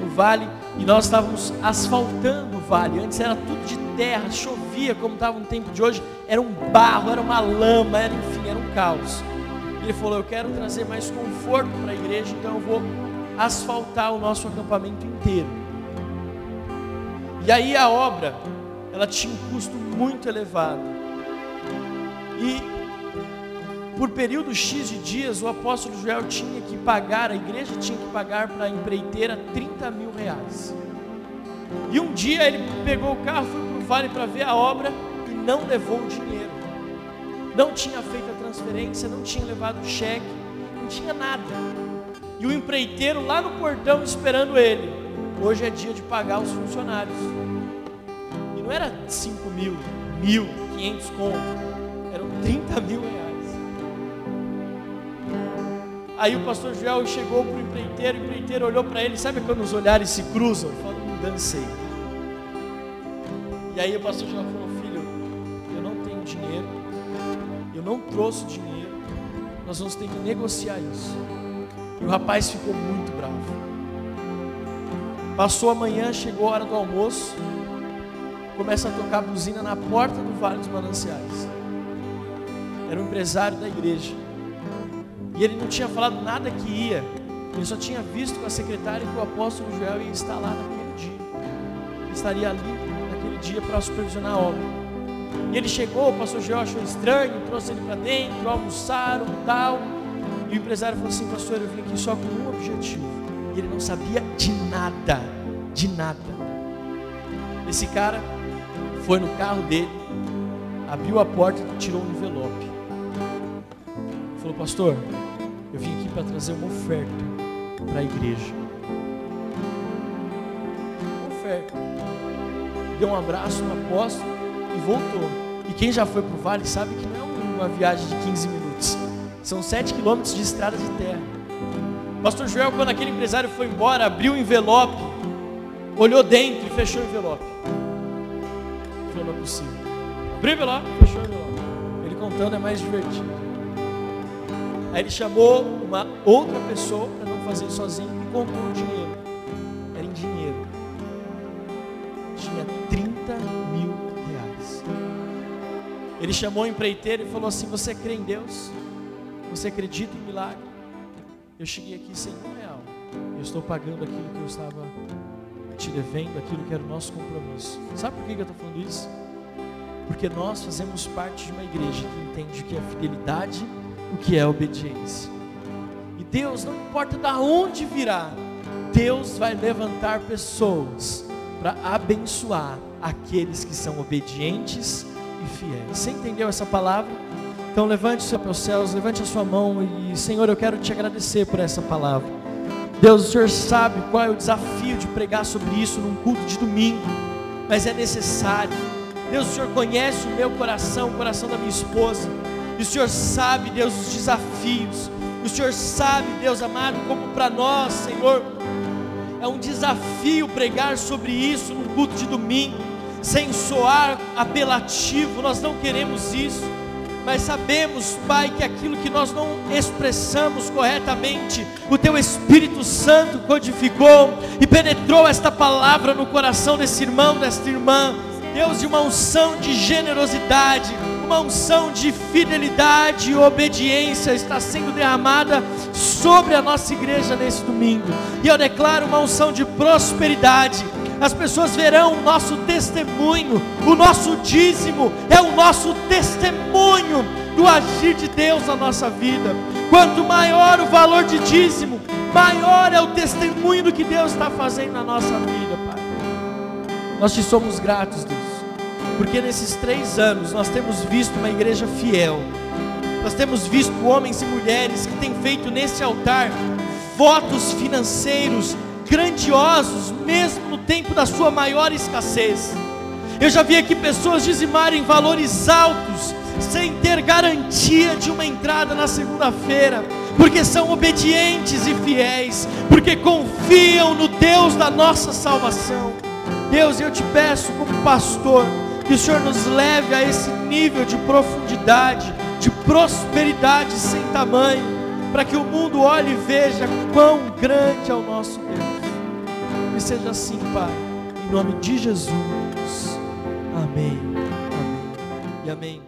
no vale e nós estávamos asfaltando o vale. Antes era tudo de terra, chovia como estava no tempo de hoje, era um barro, era uma lama, era, enfim, era um caos. Ele falou: Eu quero trazer mais conforto para a igreja, então eu vou asfaltar o nosso acampamento inteiro. E aí a obra, ela tinha um custo muito elevado. E por período X de dias, o apóstolo Joel tinha que pagar, a igreja tinha que pagar para a empreiteira 30 mil reais. E um dia ele pegou o carro, foi para o vale para ver a obra e não levou o dinheiro. Não tinha feito a transferência, não tinha levado o cheque, não tinha nada. E o empreiteiro lá no portão esperando ele. Hoje é dia de pagar os funcionários. E não era 5 mil, mil, 500 conto. Eram 30 mil reais. Aí o pastor Joel chegou para o empreiteiro, o empreiteiro olhou para ele, sabe quando os olhares se cruzam? Falou, dancei. E aí o pastor Joel falou, filho, eu não tenho dinheiro, eu não trouxe dinheiro, nós vamos ter que negociar isso. E o rapaz ficou muito bravo. Passou a manhã, chegou a hora do almoço, começa a tocar buzina na porta do Vale dos Mananciais. Era um empresário da igreja. E ele não tinha falado nada que ia. Ele só tinha visto com a secretária que o apóstolo Joel ia estar lá naquele dia. Ele estaria ali naquele dia para supervisionar a obra. E ele chegou, o pastor Joel achou estranho, trouxe ele para dentro, almoçaram tal. E o empresário falou assim: Pastor, eu vim aqui só com um objetivo. E ele não sabia de nada, de nada. Esse cara foi no carro dele, abriu a porta e tirou um envelope. Falou, pastor, eu vim aqui para trazer uma oferta para a igreja. Uma oferta. Deu um abraço no apóstolo e voltou. E quem já foi para o vale sabe que não é uma viagem de 15 minutos. São 7 quilômetros de estrada de terra. Pastor Joel, quando aquele empresário foi embora, abriu o envelope, olhou dentro e fechou o envelope. Falou, não é possível. Abriu o envelope, fechou o envelope. Ele contando é mais divertido. Aí ele chamou uma outra pessoa para não fazer sozinho e contou o dinheiro. Era em dinheiro. Tinha 30 mil reais. Ele chamou o empreiteiro e falou assim: Você crê em Deus? Você acredita em milagre? Eu cheguei aqui sem um real. Eu estou pagando aquilo que eu estava te devendo, aquilo que era o nosso compromisso. Sabe por que eu estou falando isso? Porque nós fazemos parte de uma igreja que entende que é fidelidade, o que é obediência. E Deus, não importa de onde virá, Deus vai levantar pessoas para abençoar aqueles que são obedientes e fiéis. Você entendeu essa palavra? Então levante os seus céus, levante a sua mão e Senhor, eu quero te agradecer por essa palavra. Deus, o Senhor sabe qual é o desafio de pregar sobre isso num culto de domingo, mas é necessário. Deus, o Senhor conhece o meu coração, o coração da minha esposa, e o Senhor sabe, Deus, os desafios. O Senhor sabe, Deus amado, como para nós, Senhor, é um desafio pregar sobre isso num culto de domingo, sem soar apelativo, nós não queremos isso, mas sabemos, Pai, que aquilo que nós não expressamos corretamente, o Teu Espírito Santo codificou e penetrou esta palavra no coração desse irmão, desta irmã, Deus, de uma unção de generosidade, uma unção de fidelidade e obediência está sendo derramada sobre a nossa igreja nesse domingo. E eu declaro uma unção de prosperidade. As pessoas verão o nosso testemunho, o nosso dízimo é o nosso testemunho do agir de Deus na nossa vida. Quanto maior o valor de dízimo, maior é o testemunho do que Deus está fazendo na nossa vida, Pai. Nós te somos gratos, Deus porque nesses três anos nós temos visto uma igreja fiel, nós temos visto homens e mulheres que têm feito nesse altar votos financeiros grandiosos, mesmo no tempo da sua maior escassez. Eu já vi aqui pessoas dizimarem valores altos, sem ter garantia de uma entrada na segunda-feira, porque são obedientes e fiéis, porque confiam no Deus da nossa salvação. Deus, eu te peço, como pastor, que o Senhor nos leve a esse nível de profundidade, de prosperidade sem tamanho, para que o mundo olhe e veja quão grande é o nosso Deus. Que seja assim, Pai, em nome de Jesus. Amém. Amém. E amém.